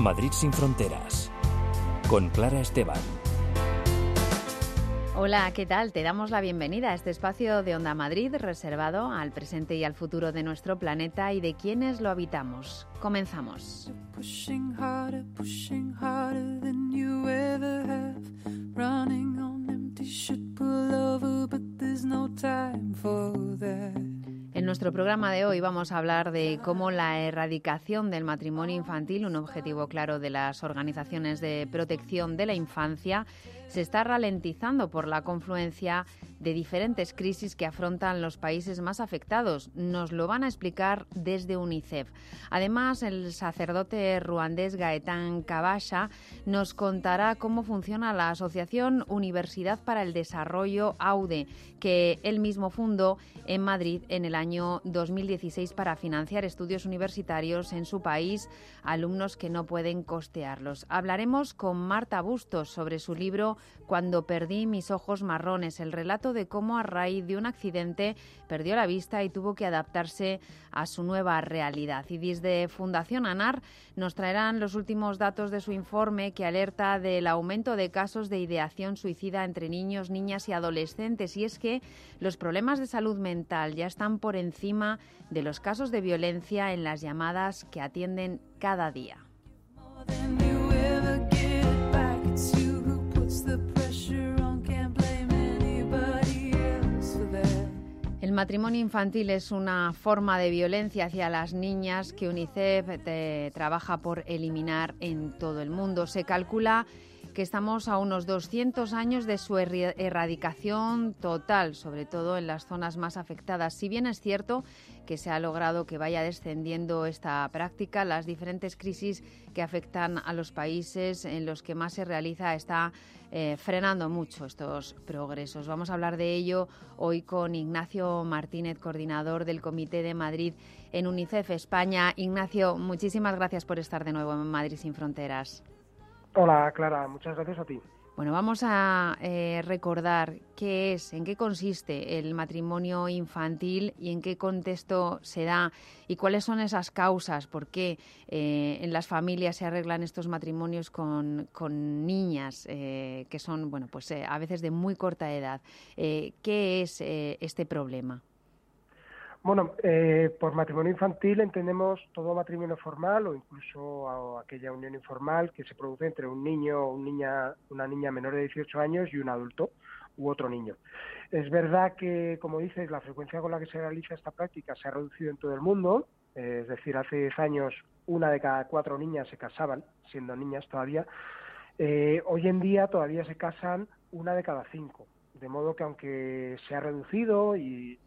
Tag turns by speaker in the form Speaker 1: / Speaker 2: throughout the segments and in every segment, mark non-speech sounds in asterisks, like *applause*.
Speaker 1: Madrid sin fronteras. Con Clara Esteban.
Speaker 2: Hola, ¿qué tal? Te damos la bienvenida a este espacio de Onda Madrid reservado al presente y al futuro de nuestro planeta y de quienes lo habitamos. Comenzamos. En nuestro programa de hoy vamos a hablar de cómo la erradicación del matrimonio infantil, un objetivo claro de las organizaciones de protección de la infancia, se está ralentizando por la confluencia de diferentes crisis que afrontan los países más afectados. Nos lo van a explicar desde UNICEF. Además, el sacerdote ruandés Gaetán Kabasha nos contará cómo funciona la Asociación Universidad para el Desarrollo AUDE, que él mismo fundó en Madrid en el año 2016 para financiar estudios universitarios en su país, alumnos que no pueden costearlos. Hablaremos con Marta Bustos sobre su libro Cuando perdí mis ojos marrones, el relato de cómo a raíz de un accidente perdió la vista y tuvo que adaptarse a su nueva realidad. Y desde Fundación ANAR nos traerán los últimos datos de su informe que alerta del aumento de casos de ideación suicida entre niños, niñas y adolescentes. Y es que los problemas de salud mental ya están por encima de los casos de violencia en las llamadas que atienden cada día. El matrimonio infantil es una forma de violencia hacia las niñas que UNICEF eh, trabaja por eliminar en todo el mundo. Se calcula estamos a unos 200 años de su erradicación total, sobre todo en las zonas más afectadas. Si bien es cierto que se ha logrado que vaya descendiendo esta práctica, las diferentes crisis que afectan a los países en los que más se realiza está eh, frenando mucho estos progresos. Vamos a hablar de ello hoy con Ignacio Martínez, coordinador del Comité de Madrid en UNICEF España. Ignacio, muchísimas gracias por estar de nuevo en Madrid sin Fronteras.
Speaker 3: Hola, Clara, muchas gracias a ti.
Speaker 2: Bueno, vamos a eh, recordar qué es, en qué consiste el matrimonio infantil y en qué contexto se da y cuáles son esas causas, por qué eh, en las familias se arreglan estos matrimonios con, niñas eh, que son, bueno, pues a veces de muy corta edad. ¿Qué es este problema?
Speaker 3: Bueno, eh, por matrimonio infantil entendemos todo matrimonio formal o incluso aquella unión informal que se produce entre un niño o un niña, una niña menor de 18 años y un adulto u otro niño. Es verdad que, como dices, la frecuencia con la que se realiza esta práctica se ha reducido en todo el mundo, eh, es decir, hace 10 años una de cada cuatro niñas se casaban, siendo niñas todavía. Eh, hoy en día todavía se casan una de cada cinco de modo que aunque se ha reducido y,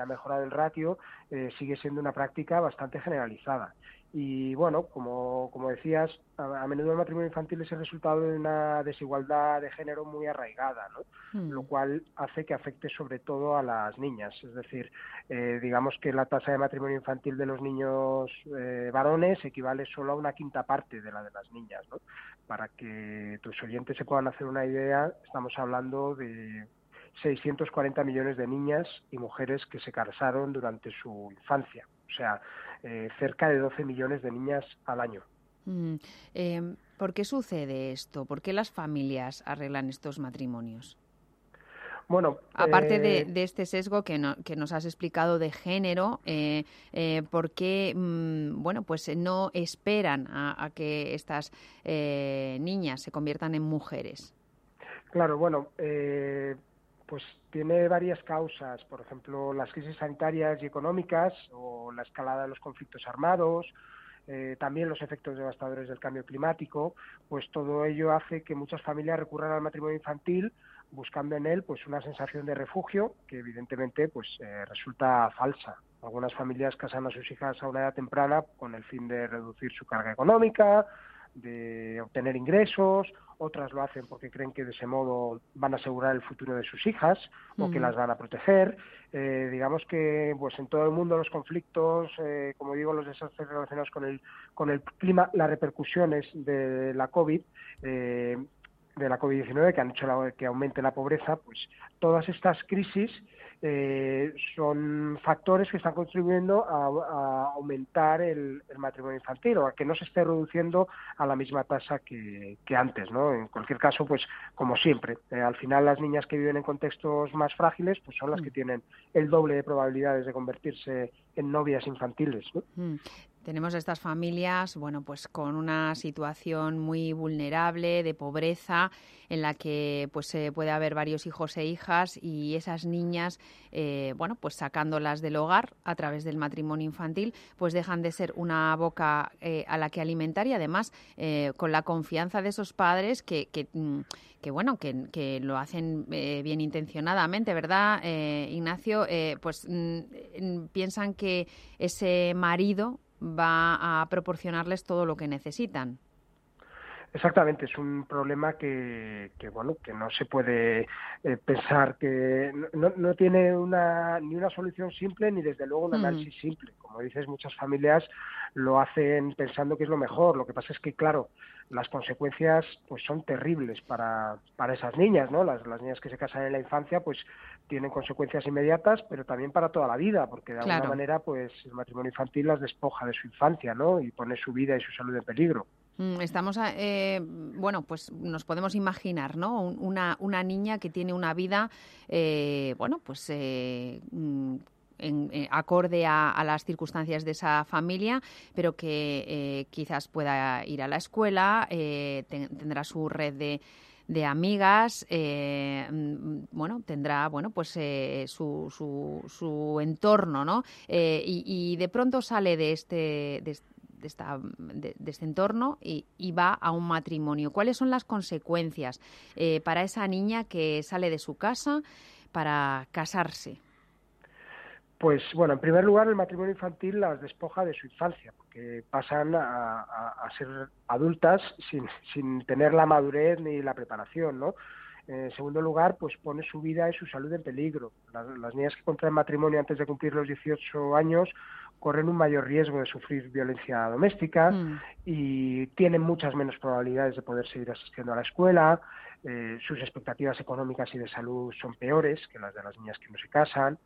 Speaker 3: ha mejorado el ratio, eh, sigue siendo una práctica bastante generalizada. Y bueno, como, como decías, a, menudo el matrimonio infantil es el resultado de una desigualdad de género muy arraigada, ¿no? Hmm. lo cual hace que afecte sobre todo a las niñas. Es decir, eh, digamos que la tasa de matrimonio infantil de los niños eh, varones equivale solo a una quinta parte de la de las niñas. ¿no? Para que tus oyentes se puedan hacer una idea, estamos hablando de 640 millones de niñas y mujeres que se casaron durante su infancia. O sea, eh, cerca de 12 millones de niñas al año.
Speaker 2: Mm, em, ¿Por qué sucede esto? ¿Por qué las familias arreglan estos matrimonios?
Speaker 3: Bueno,
Speaker 2: aparte de, eh, este sesgo que, nos has explicado de género, eh, ¿por qué mm, bueno, pues no esperan a, a que estas niñas se conviertan en mujeres?
Speaker 3: Claro, bueno, pues tiene varias causas, por ejemplo, las crisis sanitarias y económicas o la escalada de los conflictos armados, eh, también los efectos devastadores del cambio climático, pues todo ello hace que muchas familias recurran al matrimonio infantil buscando en él pues una sensación de refugio que evidentemente pues eh, resulta falsa. Algunas familias casan a sus hijas a una edad temprana con el fin de reducir su carga económica, de obtener ingresos, otras lo hacen porque creen que de ese modo van a asegurar el futuro de sus hijas o que las van a proteger. Eh, digamos que pues en todo el mundo los conflictos, eh, como digo, los desastres relacionados con el, con el clima, las repercusiones de la COVID, eh, de la COVID-19 que han hecho que aumente la pobreza, pues todas estas crisis eh, son factores que están contribuyendo a, aumentar el, matrimonio infantil o a que no se esté reduciendo a la misma tasa que, antes, ¿no? En cualquier caso, pues como siempre, eh, al final las niñas que viven en contextos más frágiles, pues son las que mm. tienen el doble de probabilidades de convertirse en novias infantiles. ¿no?
Speaker 2: Tenemos estas familias, bueno, pues con una situación muy vulnerable de pobreza, en la que pues puede haber varios hijos e hijas y esas niñas, eh, bueno, pues sacándolas del hogar a través del matrimonio infantil, pues dejan de ser una boca eh, a la que alimentar y además eh, con la confianza de esos padres que, que, mm, bueno, que, lo hacen bien intencionadamente, ¿verdad, Ignacio? pues mm, piensan que ese marido va a proporcionarles todo lo que necesitan.
Speaker 3: Exactamente, es un problema que, que bueno que no se puede eh, pensar que no, no, tiene una ni una solución simple ni desde luego un mm. análisis simple. Como dices, muchas familias lo hacen pensando que es lo mejor. Lo que pasa es que claro, las consecuencias pues son terribles para, para esas niñas, ¿no? Las, las niñas que se casan en la infancia pues tienen consecuencias inmediatas, pero también para toda la vida, porque de alguna manera pues el matrimonio infantil las despoja de su infancia, ¿no? Y pone su vida y su salud en peligro.
Speaker 2: Mm, estamos, eh, bueno, pues nos podemos imaginar, ¿no? Una, una niña que tiene una vida, eh, bueno, pues eh, mm, en, acorde a, las circunstancias de esa familia, pero que quizás pueda ir a la escuela, tendrá su red de, de amigas, mm, bueno, tendrá, bueno, pues su, su, su, entorno, ¿no? Y, de pronto sale de este, de, esta, este entorno y, va a un matrimonio. ¿Cuáles son las consecuencias eh, para esa niña que sale de su casa para casarse?
Speaker 3: Pues bueno, en primer lugar, el matrimonio infantil las despoja de su infancia, porque pasan a, ser adultas sin, sin, tener la madurez ni la preparación, ¿no? En segundo lugar, pues pone su vida y su salud en peligro. Las, las niñas que contraen matrimonio antes de cumplir los 18 años corren un mayor riesgo de sufrir violencia doméstica mm. y tienen muchas menos probabilidades de poder seguir asistiendo a la escuela, eh, sus expectativas económicas y de salud son peores que las de las niñas que no se casan,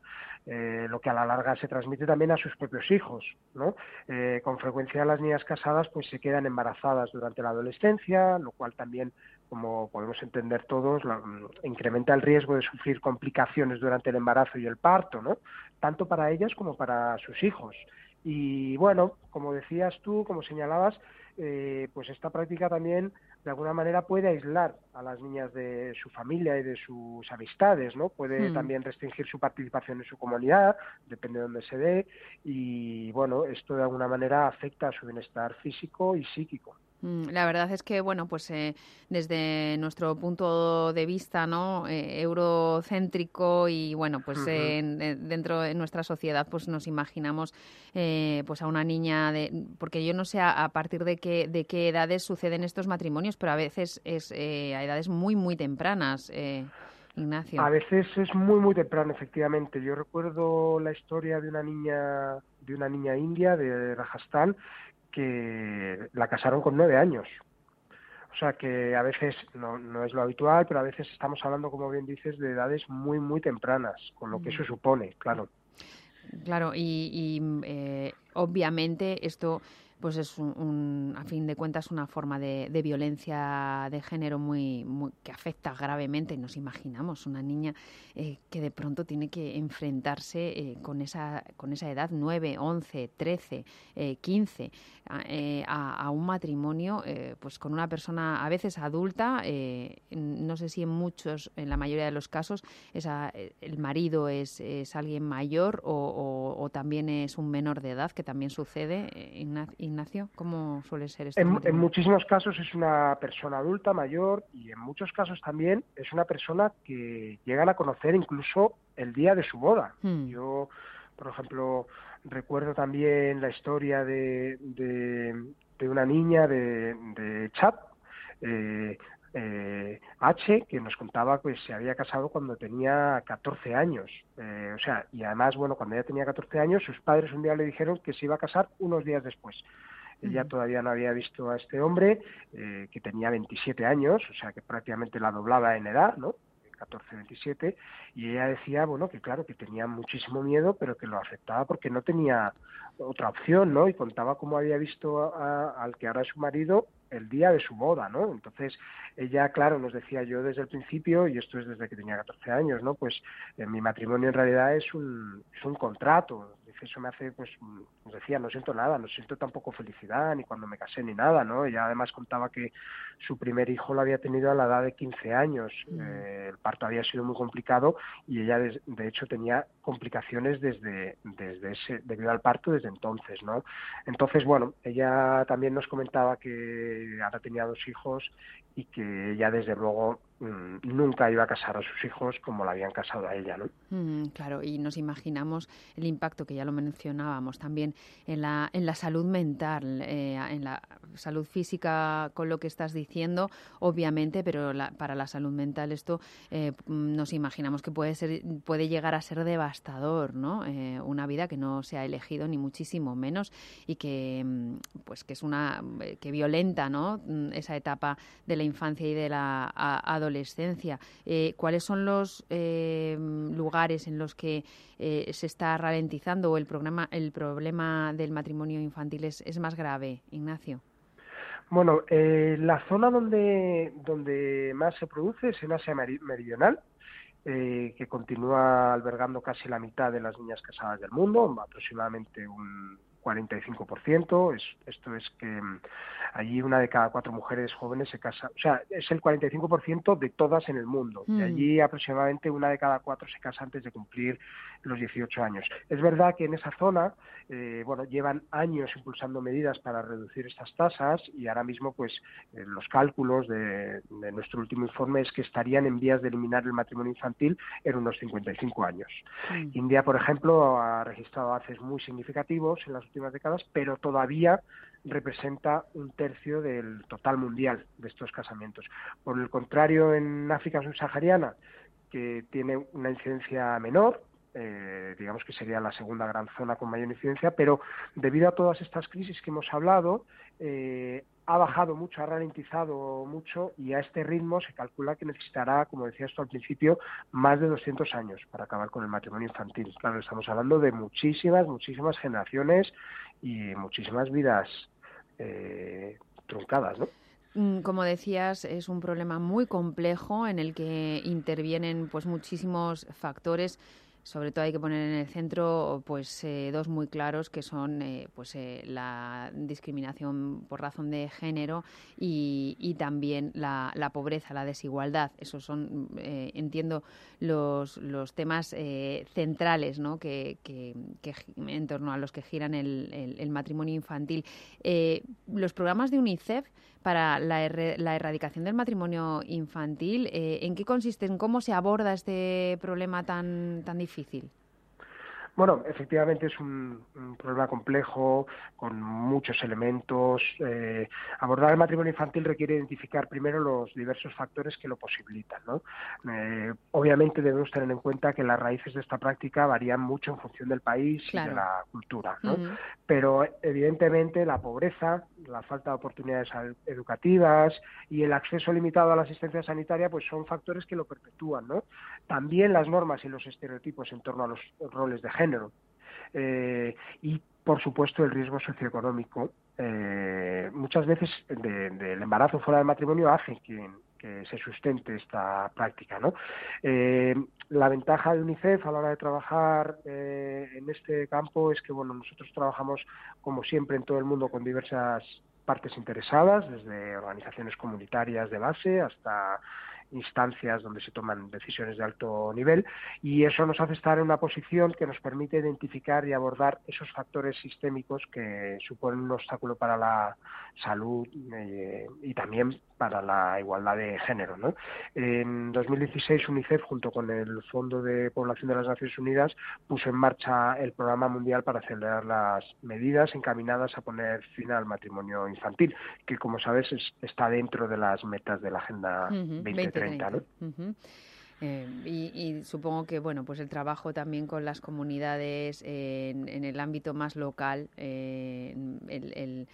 Speaker 3: eh, lo que a la larga se transmite también a sus propios hijos. ¿no? Eh, con frecuencia las niñas casadas pues se quedan embarazadas durante la adolescencia, lo cual también como podemos entender todos, mm, incrementa el riesgo de sufrir complicaciones durante el embarazo y el parto, ¿no? Tanto para ellas como para sus hijos. Y bueno, como decías tú, como señalabas, eh, pues esta práctica también de alguna manera puede aislar a las niñas de su familia y de sus amistades, ¿no? Puede hmm. también restringir su participación en su comunidad, depende de dónde se dé, y bueno, esto de alguna manera afecta a su bienestar físico y psíquico.
Speaker 2: Mm, la verdad es que, bueno, pues eh, desde nuestro punto de vista, ¿no? Eh, eurocéntrico y, bueno, pues dentro de nuestra sociedad, pues nos imaginamos, eh, pues a una niña de, porque yo no sé a, partir de qué, de qué edades suceden estos matrimonios, pero a veces es a edades muy, muy tempranas. Ignacio.
Speaker 3: A veces es muy muy temprano, efectivamente. Yo recuerdo la historia de una niña de una niña india de Rajasthan que la casaron con nueve años. O sea que a veces no, no es lo habitual, pero a veces estamos hablando, como bien dices, de edades muy, muy tempranas, con lo que eso mm. supone, claro.
Speaker 2: Claro, y, eh, obviamente esto pues es un, a fin de cuentas una forma de, violencia de género muy, que afecta gravemente. Nos imaginamos una niña eh, que de pronto tiene que enfrentarse eh, con esa con esa edad 9, 11, 13, 15 a, un matrimonio eh, pues con una persona a veces adulta. no sé si en muchos, en la mayoría de los casos, esa, el marido es, es alguien mayor o, también es un menor de edad que también sucede. ¿Cómo suele ser esto?
Speaker 3: En, muchísimos casos es una persona adulta, mayor, y en muchos casos también es una persona que llegan a conocer incluso el día de su boda. Hmm. Yo, por ejemplo, recuerdo también la historia de, de, una niña de, de Chad, eh, eh, H, que nos contaba que se había casado cuando tenía 14 años. Eh, o sea, y además, bueno, cuando ella tenía 14 años, sus padres un día le dijeron que se iba a casar unos días después. Ella todavía no había visto a este hombre, eh, que tenía 27 años, o sea que prácticamente la doblaba en edad, ¿no? 14, 27, y ella decía, bueno, que claro, que tenía muchísimo miedo, pero que lo aceptaba porque no tenía otra opción, ¿no? Y contaba cómo había visto al que ahora es su marido el día de su boda, ¿no? Entonces, ella, claro, nos decía yo desde el principio, y esto es desde que tenía 14 años, ¿no? Pues eh, mi matrimonio en realidad es un, es un contrato, eso me hace, pues, nos decía, no siento nada, no siento tampoco felicidad, ni cuando me casé, ni nada, ¿no? Ella además contaba que su primer hijo lo había tenido a la edad de 15 años, mm. eh, el parto había sido muy complicado y ella, de, de, hecho, tenía complicaciones desde, desde ese, debido al parto desde entonces, ¿no? Entonces, bueno, ella también nos comentaba que ahora tenía dos hijos y que ella, desde luego, Mm, nunca iba a casar a sus hijos como la habían casado a ella, ¿no?
Speaker 2: Mm, claro, y nos imaginamos el impacto que ya lo mencionábamos también en la, en la salud mental, eh, en la salud física con lo que estás diciendo, obviamente, pero para la salud mental esto eh, nos imaginamos que puede ser, puede llegar a ser devastador, ¿no? Eh, una vida que no se ha elegido ni muchísimo menos y que, mm, pues, que es una que violenta, ¿no? Esa etapa de la infancia y de la adolescencia adolescencia. Eh, ¿Cuáles son los eh, lugares en los que eh, se está ralentizando o el, programa, el problema del matrimonio infantil es, más grave, Ignacio?
Speaker 3: Bueno, la zona donde, donde más se produce es en Asia Meridional, que continúa albergando casi la mitad de las niñas casadas del mundo, aproximadamente un 45%. Es, esto es que mm, allí una de cada cuatro mujeres jóvenes se casa, o sea, es el 45% de todas en el mundo. Y mm. allí aproximadamente una de cada cuatro se casa antes de cumplir los 18 años. Es verdad que en esa zona, eh, bueno, llevan años impulsando medidas para reducir estas tasas y ahora mismo, pues, eh, los cálculos de, nuestro último informe es que estarían en vías de eliminar el matrimonio infantil en unos 55 años. Mm. India, por ejemplo, ha registrado avances muy significativos en las últimas décadas, pero todavía representa un tercio del total mundial de estos casamientos. Por el contrario, en África subsahariana, que tiene una incidencia menor, eh, digamos que sería la segunda gran zona con mayor incidencia, pero debido a todas estas crisis que hemos hablado, eh, ha bajado mucho, ha ralentizado mucho y a este ritmo se calcula que necesitará, como decía esto al principio, más de 200 años para acabar con el matrimonio infantil. Claro, estamos hablando de muchísimas, muchísimas generaciones y muchísimas vidas eh, truncadas, ¿no?
Speaker 2: Mm, como decías, es un problema muy complejo en el que intervienen pues muchísimos factores sobre todo hay que poner en el centro pues eh, dos muy claros que son eh, pues eh, la discriminación por razón de género y, también la, pobreza la desigualdad esos son entiendo los, los temas centrales ¿no? que, en torno a los que giran el, el matrimonio infantil los programas de UNICEF para la, erradicación del matrimonio infantil. Eh, ¿En qué consisten? ¿Cómo se aborda este problema tan, tan difícil? difícil.
Speaker 3: Bueno, efectivamente es un, problema complejo, con muchos elementos. Eh, abordar el matrimonio infantil requiere identificar primero los diversos factores que lo posibilitan. ¿no? Eh, obviamente debemos tener en cuenta que las raíces de esta práctica varían mucho en función del país y de la cultura. ¿no? Pero evidentemente la pobreza, la falta de oportunidades educativas y el acceso limitado a la asistencia sanitaria pues son factores que lo perpetúan. ¿no? También las normas y los estereotipos en torno a los roles de género eh, y, por supuesto, el riesgo socioeconómico. Eh, muchas veces del embarazo fuera del matrimonio hace que, se sustente esta práctica. ¿no? Eh, la ventaja de UNICEF a la hora de trabajar en este campo es que bueno, nosotros trabajamos, como siempre, en todo el mundo con diversas partes interesadas, desde organizaciones comunitarias de base hasta instancias donde se toman decisiones de alto nivel y eso nos hace estar en una posición que nos permite identificar y abordar esos factores sistémicos que suponen un obstáculo para la salud eh, y también para la igualdad de género. ¿no? En 2016 UNICEF junto con el Fondo de Población de las Naciones Unidas puso en marcha el Programa Mundial para acelerar las medidas encaminadas a poner fin al matrimonio infantil, que como sabes está dentro de las metas de la Agenda 2030.
Speaker 2: Eh, y, supongo que bueno pues el trabajo también con las comunidades en, el ámbito más local eh, el el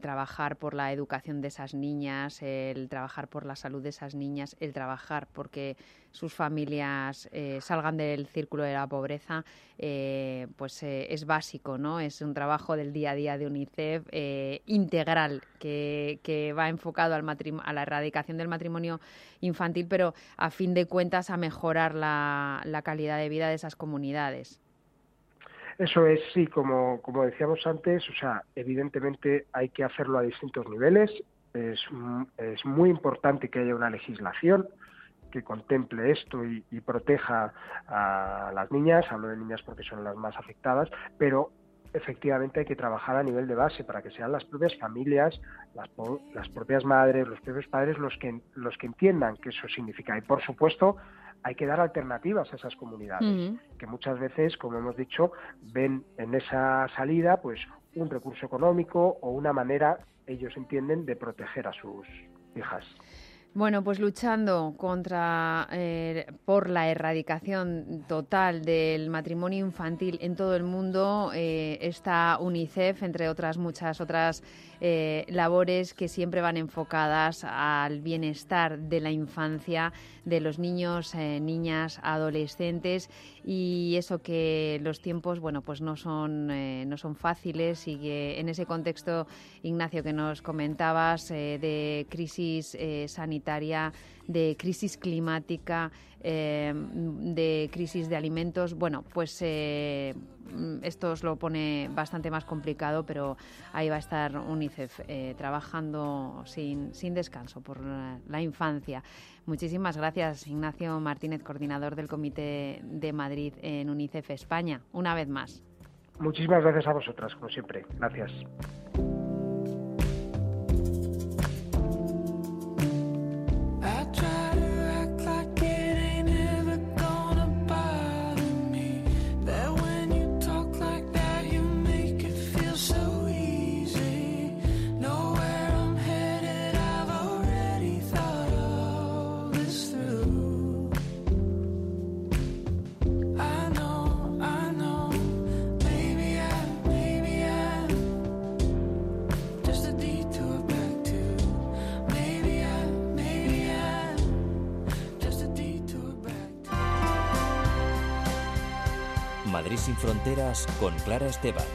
Speaker 2: trabajar por la educación de esas niñas, el trabajar por la salud de esas niñas, el trabajar porque sus familias eh, salgan del círculo de la pobreza, eh, pues eh, es básico, ¿no? Es un trabajo del día a día de UNICEF integral que, va enfocado al a la erradicación del matrimonio infantil, pero a fin de cuentas a mejorar la calidad de vida de esas comunidades.
Speaker 3: Eso es, sí, como, como decíamos antes, o sea, evidentemente hay que hacerlo a distintos niveles. Es, es muy importante que haya una legislación que contemple esto y, proteja a las niñas, hablo de niñas porque son las más afectadas, pero efectivamente hay que trabajar a nivel de base para que sean las propias familias, las, las propias madres, los propios padres los que, los que entiendan qué eso significa. Y por supuesto, hay que dar alternativas a esas comunidades, que muchas veces, como hemos dicho, ven en esa salida pues un recurso económico o una manera, ellos entienden, de proteger a sus hijas.
Speaker 2: Bueno, pues luchando contra eh, por la erradicación total del matrimonio infantil en todo el mundo eh, está UNICEF, entre otras muchas otras eh, labores que siempre van enfocadas al bienestar de la infancia, de los niños, niñas, adolescentes. Y eso que los tiempos, bueno, pues no son no son fáciles y que en ese contexto, Ignacio, que nos comentabas de crisis sanitaria de crisis climática, eh, de crisis de alimentos. Bueno, pues eh, esto os lo pone bastante más complicado, pero ahí va a estar UNICEF eh, trabajando sin, sin descanso por la infancia. Muchísimas gracias, Ignacio Martínez, coordinador del Comité de Madrid en UNICEF España, una vez más.
Speaker 3: Muchísimas gracias a vosotras, como siempre. Gracias.
Speaker 1: Sin fronteras con Clara Esteban.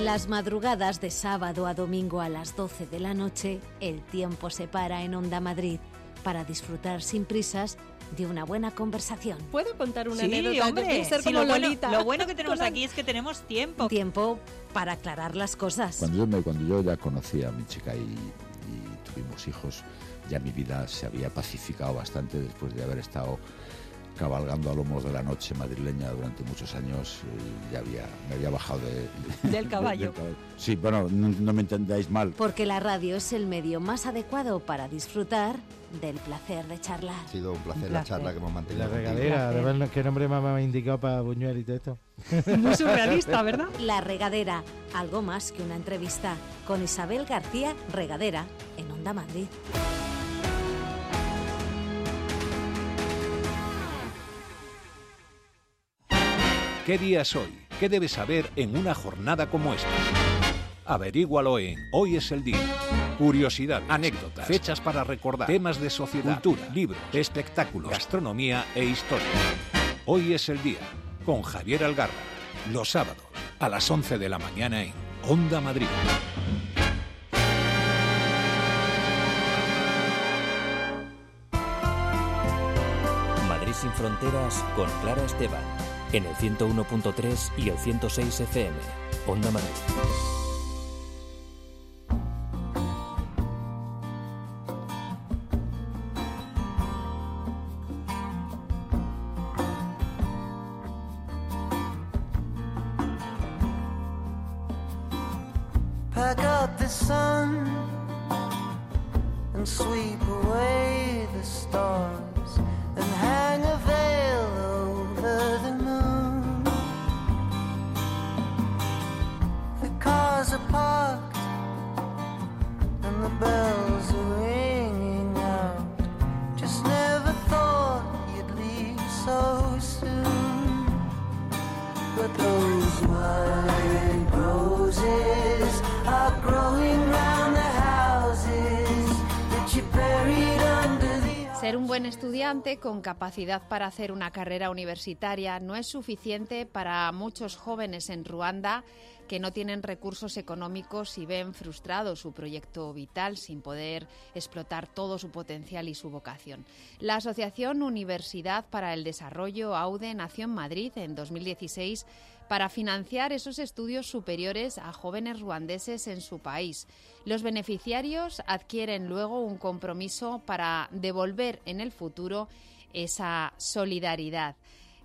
Speaker 4: Las madrugadas de sábado a domingo a las 12 de la noche, el tiempo se para en Onda Madrid para disfrutar sin prisas de una buena conversación.
Speaker 5: ¿Puedo contar una
Speaker 6: sí,
Speaker 5: anécdota?
Speaker 6: Hombre, ser como lo, bueno, lo, bueno, que tenemos *laughs* aquí es que tenemos tiempo.
Speaker 4: Tiempo para aclarar las cosas.
Speaker 7: Cuando yo, me, cuando yo ya conocí a mi chica y, y tuvimos hijos, ya mi vida se había pacificado bastante después de haber estado cabalgando a lomos de la noche madrileña durante muchos años, eh, ya había, me había bajado
Speaker 6: de, *laughs* del, caballo.
Speaker 7: Sí, bueno, no, me entendáis mal.
Speaker 4: Porque la radio es el medio más adecuado para disfrutar del placer de charlar.
Speaker 8: Ha sido un placer, la charla que hemos mantenido.
Speaker 9: La regadera, de ver qué nombre mamá me ha indicado para Buñuel y todo esto. *laughs*
Speaker 6: Muy surrealista, *laughs* ¿verdad?
Speaker 4: La regadera, algo más que una entrevista con Isabel García Regadera en Onda Madrid.
Speaker 10: ¿Qué día es hoy? ¿Qué debes saber en una jornada como esta? Averígualo en Hoy es el día. Curiosidad, anécdotas, fechas para recordar, temas de sociedad, cultura, libros, espectáculos, gastronomía e historia. Hoy es el día con Javier Algarra. Los sábados a las 11 de la mañana en Onda Madrid.
Speaker 1: Madrid sin fronteras con Clara Esteban en el 101.3 y el 106 FM. Onda Madrid.
Speaker 2: Con capacidad para hacer una carrera universitaria no es suficiente para muchos jóvenes en Ruanda que no tienen recursos económicos y ven frustrado su proyecto vital sin poder explotar todo su potencial y su vocación. La Asociación Universidad para el Desarrollo AUDE nació en Madrid en 2016 para financiar esos estudios superiores a jóvenes ruandeses en su país. Los beneficiarios adquieren luego un compromiso para devolver en el futuro esa solidaridad.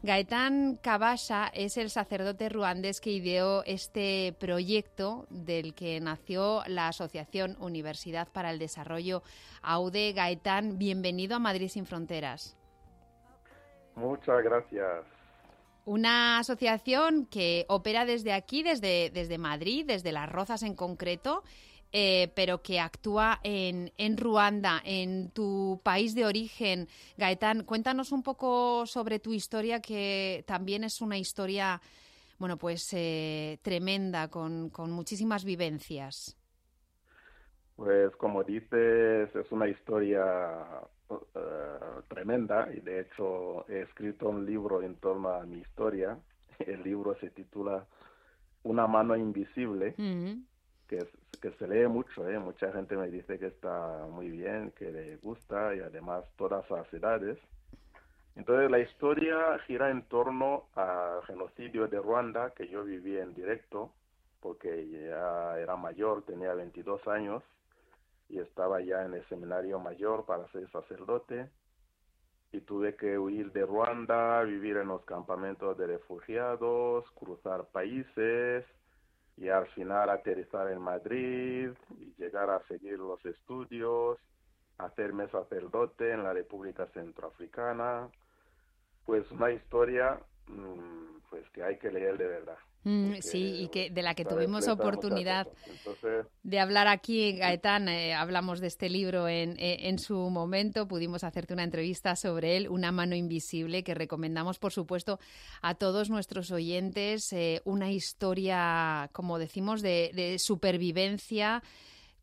Speaker 2: Gaetán Kabasha es el sacerdote ruandés que ideó este proyecto del que nació la Asociación Universidad para el Desarrollo AUDE. Gaetán, bienvenido a Madrid sin Fronteras.
Speaker 5: Muchas gracias.
Speaker 2: Una asociación que opera desde aquí, desde, desde Madrid, desde Las Rozas en concreto, eh, pero que actúa en, en Ruanda, en tu país de origen. Gaetán, cuéntanos un poco sobre tu historia, que también es una historia, bueno, pues eh, tremenda, con, con muchísimas vivencias.
Speaker 5: Pues como dices, es una historia eh, tremenda y de hecho he escrito un libro en torno a mi historia. El libro se titula Una mano invisible,
Speaker 2: Mm.
Speaker 5: que, que se lee mucho, ¿eh? mucha gente me dice que está muy bien, que le gusta y además todas las edades. Entonces la historia gira en torno al genocidio de Ruanda que yo viví en directo porque ya era mayor, tenía 22 años y estaba ya en el seminario mayor para ser sacerdote y tuve que huir de Ruanda, vivir en los campamentos de refugiados, cruzar países y al final aterrizar en Madrid y llegar a seguir los estudios, hacerme sacerdote en la República Centroafricana. Pues una historia mm, pues que hay que leer de verdad.
Speaker 2: Mm, sí, y que de la que tuvimos oportunidad.
Speaker 5: Entonces,
Speaker 2: de hablar aquí, Gaetán. eh, hablamos de este libro en, eh, en su momento. Pudimos hacerte una entrevista sobre él, Una mano invisible, que recomendamos, por supuesto, a todos nuestros oyentes. eh, una historia, como decimos, de, de supervivencia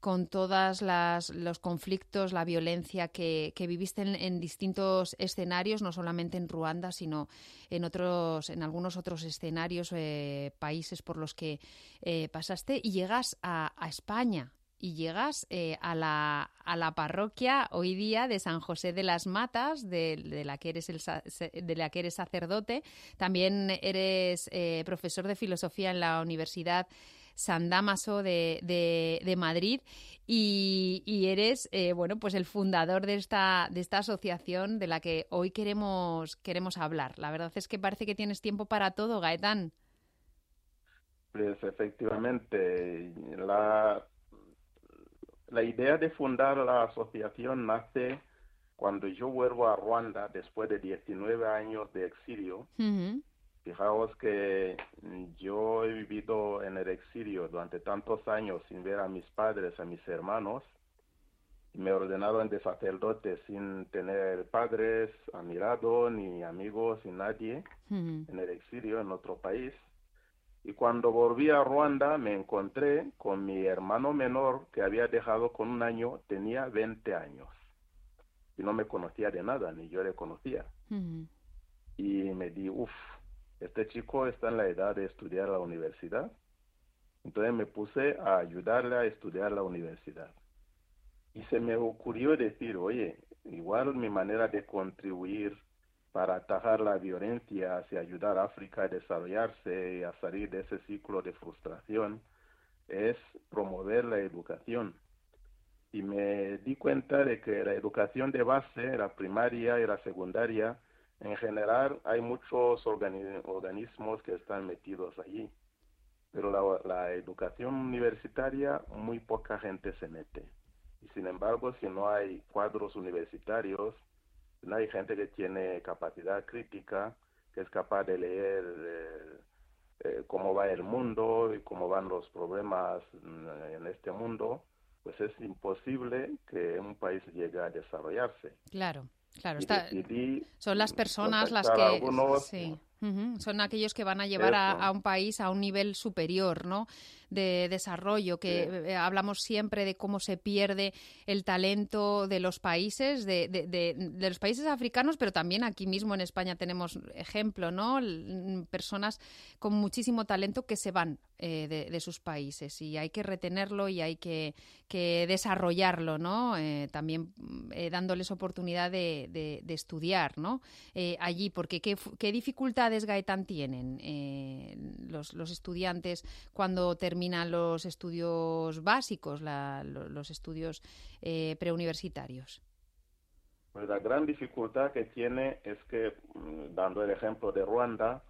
Speaker 2: con todos los conflictos, la violencia que, viviste en, distintos escenarios, no solamente en Ruanda, sino en otros, en algunos otros escenarios, eh, países por los que eh, pasaste, y llegas a, España y llegas eh, a, la, parroquia hoy día de San José de las Matas, de, la, que eres el, de la que eres sacerdote. También eres profesor de filosofía en la Universidad San Damaso de, de- de Madrid y, y eres eh, bueno pues el fundador de esta, de esta asociación de la que hoy queremos, queremos hablar. La verdad es que parece que tienes tiempo para todo, Gaetán.
Speaker 5: Pues efectivamente, la, la idea de fundar la asociación nace cuando yo vuelvo a Ruanda después de 19 años de exilio. Fijaos que yo he vivido en el exilio durante tantos años sin ver a mis padres, a mis hermanos. Me ordenaron de sacerdote sin tener padres a mi lado, ni amigos, ni nadie en el exilio en otro país. Y cuando volví a Ruanda me encontré con mi hermano menor que había dejado con un año, tenía 20 años. Y no me conocía de nada, ni yo le conocía. Y me di, uff, este chico está en la edad de estudiar la universidad. Entonces me puse a ayudarle a estudiar la universidad. Y se me ocurrió decir, oye, igual mi manera de contribuir para atajar la violencia hacia ayudar a África a desarrollarse y a salir de ese ciclo de frustración es promover la educación. Y me di cuenta de que la educación de base, la primaria y la secundaria, en general hay muchos organi- organismos que están metidos allí. Pero la, la educación universitaria, muy poca gente se mete. Y sin embargo, si no hay cuadros universitarios, no hay gente que tiene capacidad crítica, que es capaz de leer eh, eh, cómo va el mundo y cómo van los problemas mm, en este mundo, pues es imposible que un país llegue a desarrollarse.
Speaker 2: Claro, claro. Está, son las personas las que...
Speaker 5: algunos,
Speaker 2: sí. Son aquellos que van a llevar a, a un país a un nivel superior, ¿no? De desarrollo, que
Speaker 5: Sí.
Speaker 2: eh, hablamos siempre de cómo se pierde el talento de los países, de, de- de- de los países africanos, pero también aquí mismo en España tenemos ejemplo, ¿no? Personas con muchísimo talento que se van eh, de, sus países y hay que retenerlo y hay que, que desarrollarlo, ¿no? Eh, también mm, eh, dándoles oportunidad de, de- estudiar, ¿no? Allí, porque ¿qué, qué dificultades, Gaetán, tienen los, los estudiantes cuando terminan los estudios básicos, los estudios preuniversitarios?
Speaker 5: Pues la gran dificultad que tiene es que, mm, dando el ejemplo de Ruanda,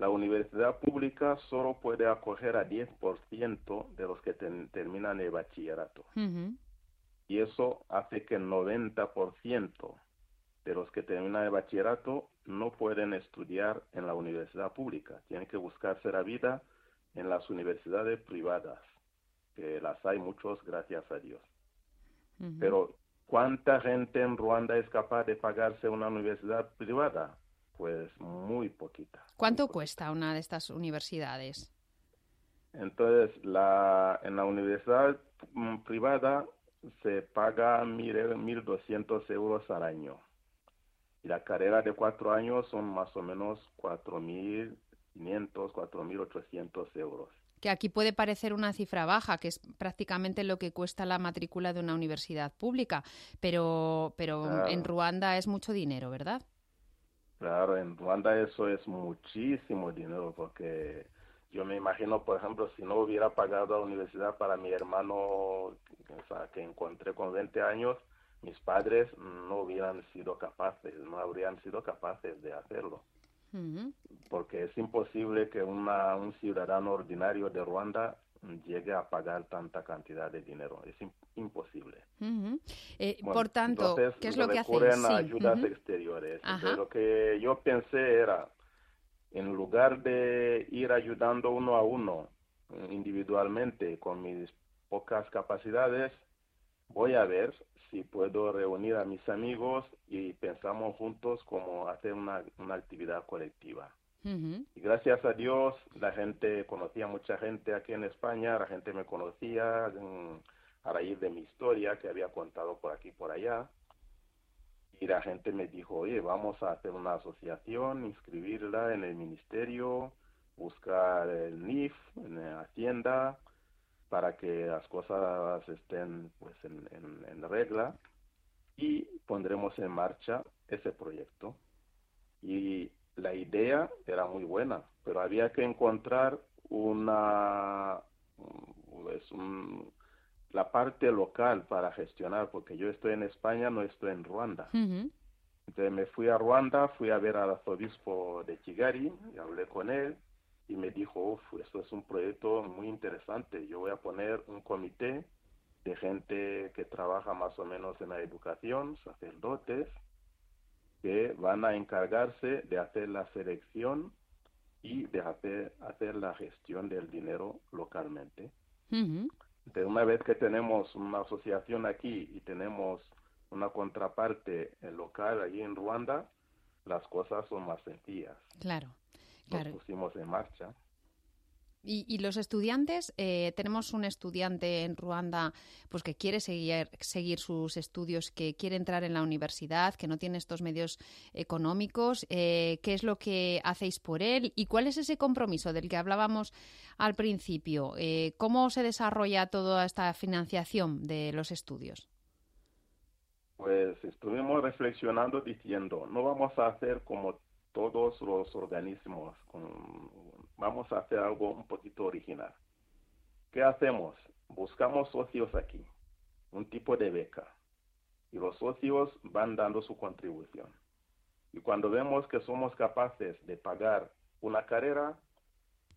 Speaker 5: la universidad pública solo puede acoger a 10% de los que ten- terminan el bachillerato. Y eso hace que el 90% de los que terminan el bachillerato no pueden estudiar en la universidad pública. Tienen que buscarse la vida en las universidades privadas, que las hay muchos, gracias a Dios. Pero, ¿cuánta gente en Ruanda es capaz de pagarse una universidad privada? Pues muy poquita.
Speaker 2: ¿Cuánto cuesta una de estas universidades?
Speaker 5: Entonces, la, en la universidad mm, privada se paga mil- 1.200 euros al año. Y la carrera de cuatro años son más o menos 4.500, 4.800 euros.
Speaker 2: Que aquí puede parecer una cifra baja, que es prácticamente lo que cuesta la matrícula de una universidad pública, pero, pero en Ruanda es mucho dinero, ¿verdad?
Speaker 5: Claro, en Ruanda eso es muchísimo dinero porque yo me imagino, por ejemplo, si no hubiera pagado la universidad para mi hermano, o sea, que encontré con 20 años, mis padres no hubieran sido capaces, no habrían sido capaces de hacerlo, porque es imposible que una, un ciudadano ordinario de Ruanda llegue a pagar tanta cantidad de dinero, es im- imposible.
Speaker 2: Eh,
Speaker 5: Bueno,
Speaker 2: por tanto, ¿qué es lo que
Speaker 5: a
Speaker 2: Sí,
Speaker 5: ayudas exteriores. Entonces, lo que yo pensé era, en lugar de ir ayudando uno a uno eh, individualmente con mis pocas capacidades, voy a ver si puedo reunir a mis amigos y pensamos juntos cómo hacer una, una actividad colectiva. Y gracias a Dios, la gente, conocía mucha gente aquí en España, la gente me conocía mm, a raíz de mi historia que había contado por aquí y por allá. Y la gente me dijo, oye, vamos a hacer una asociación, inscribirla en el ministerio, buscar el NIF, en la Hacienda, para que las cosas estén pues en, en, en regla y pondremos en marcha ese proyecto. Y la idea era muy buena, pero había que encontrar una pues, un- la parte local para gestionar, porque yo estoy en España, no estoy en Ruanda.
Speaker 2: Ujú.
Speaker 5: Entonces me fui a Ruanda, fui a ver al arzobispo de Kigali, y hablé con él y me dijo, uff, esto es un proyecto muy interesante, yo voy a poner un comité de gente que trabaja más o menos en la educación, sacerdotes, que van a encargarse de hacer la selección y de hacer, hacer la gestión del dinero localmente.
Speaker 2: Ujú.
Speaker 5: Una vez que tenemos una asociación aquí y tenemos una contraparte eh, local allí en Ruanda, las cosas son más sencillas.
Speaker 2: Claro,
Speaker 5: Nos
Speaker 2: claro.
Speaker 5: pusimos en marcha.
Speaker 2: Y, y los estudiantes, eh, tenemos un estudiante en Ruanda pues que quiere seguir, seguir sus estudios, que quiere entrar en la universidad, que no tiene estos medios económicos. eh, ¿Qué es lo que hacéis por él? ¿Y cuál es ese compromiso del que hablábamos al principio? Eh, ¿Cómo se desarrolla toda esta financiación de los estudios?
Speaker 5: Pues estuvimos reflexionando diciendo, no vamos a hacer como todos los organismos, con- vamos a hacer algo un poquito original. ¿Qué hacemos? Buscamos socios aquí, un tipo de beca, y los socios van dando su contribución. Y cuando vemos que somos capaces de pagar una carrera,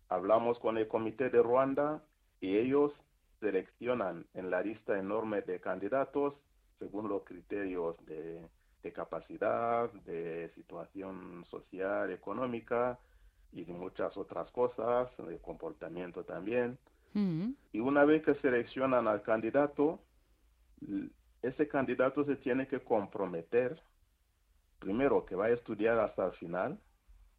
Speaker 5: hablamos con el comité de Ruanda y ellos seleccionan en la lista enorme de candidatos según los criterios de, de capacidad, de situación social, económica y de muchas otras cosas, de comportamiento también.
Speaker 2: Ujú.
Speaker 5: Y una vez que seleccionan al candidato, ese candidato se tiene que comprometer, primero, que va a estudiar hasta el final,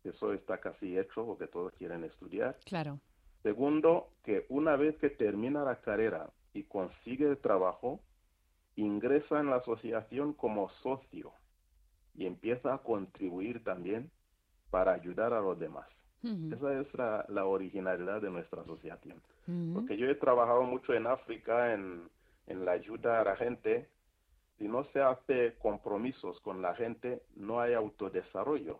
Speaker 5: Eso está casi hecho porque todos quieren estudiar.
Speaker 2: Claro.
Speaker 5: Segundo, que una vez que termina la carrera y consigue el trabajo, ingresa en la asociación como socio y empieza a contribuir también para ayudar a los demás. Esa es la, la, originalidad de nuestra asociación. Porque yo he trabajado mucho en África en, en la ayuda a la gente. Si no se hace compromisos con la gente, no hay autodesarrollo.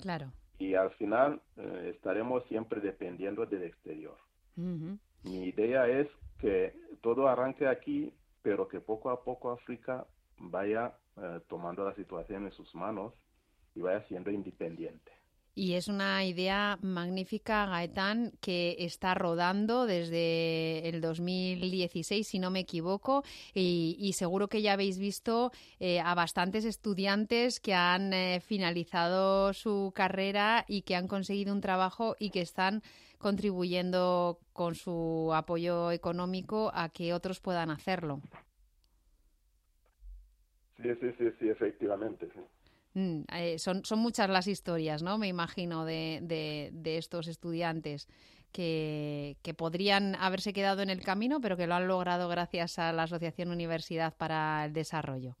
Speaker 2: Claro.
Speaker 5: Y al final eh, estaremos siempre dependiendo del exterior. Mi idea es que todo arranque aquí, pero que poco a poco África vaya eh, tomando la situación en sus manos y vaya siendo independiente.
Speaker 2: Y es una idea magnífica, Gaetán, que está rodando desde el 2016, si no me equivoco, y, seguro que ya habéis visto eh, a bastantes estudiantes que han eh, finalizado su carrera y que han conseguido un trabajo y que están contribuyendo con su apoyo económico a que otros puedan hacerlo.
Speaker 5: Sí, sí, sí, sí, efectivamente.
Speaker 2: Mm, eh, son, son muchas las historias, ¿no? Me imagino, de, de, estos estudiantes que, que, podrían haberse quedado en el camino, pero que lo han logrado gracias a la Asociación Universidad para el Desarrollo.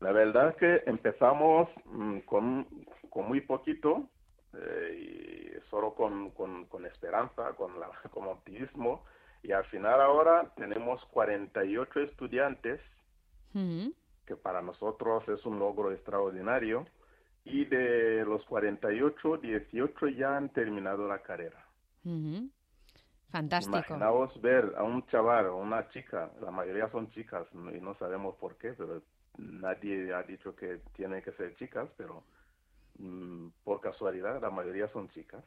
Speaker 5: La verdad es que empezamos mm, con, con, muy poquito eh, y solo con, con, con esperanza, con, la, *laughs* con optimismo, y al final ahora tenemos 48 estudiantes que para nosotros es un logro extraordinario. Y de los 48, 18 ya han terminado la carrera.
Speaker 2: Fantástico.
Speaker 5: Imaginaos ver a un chaval o una chica, la mayoría son chicas y no sabemos por qué, pero nadie ha dicho que tienen que ser chicas, pero mm, por casualidad la mayoría son chicas.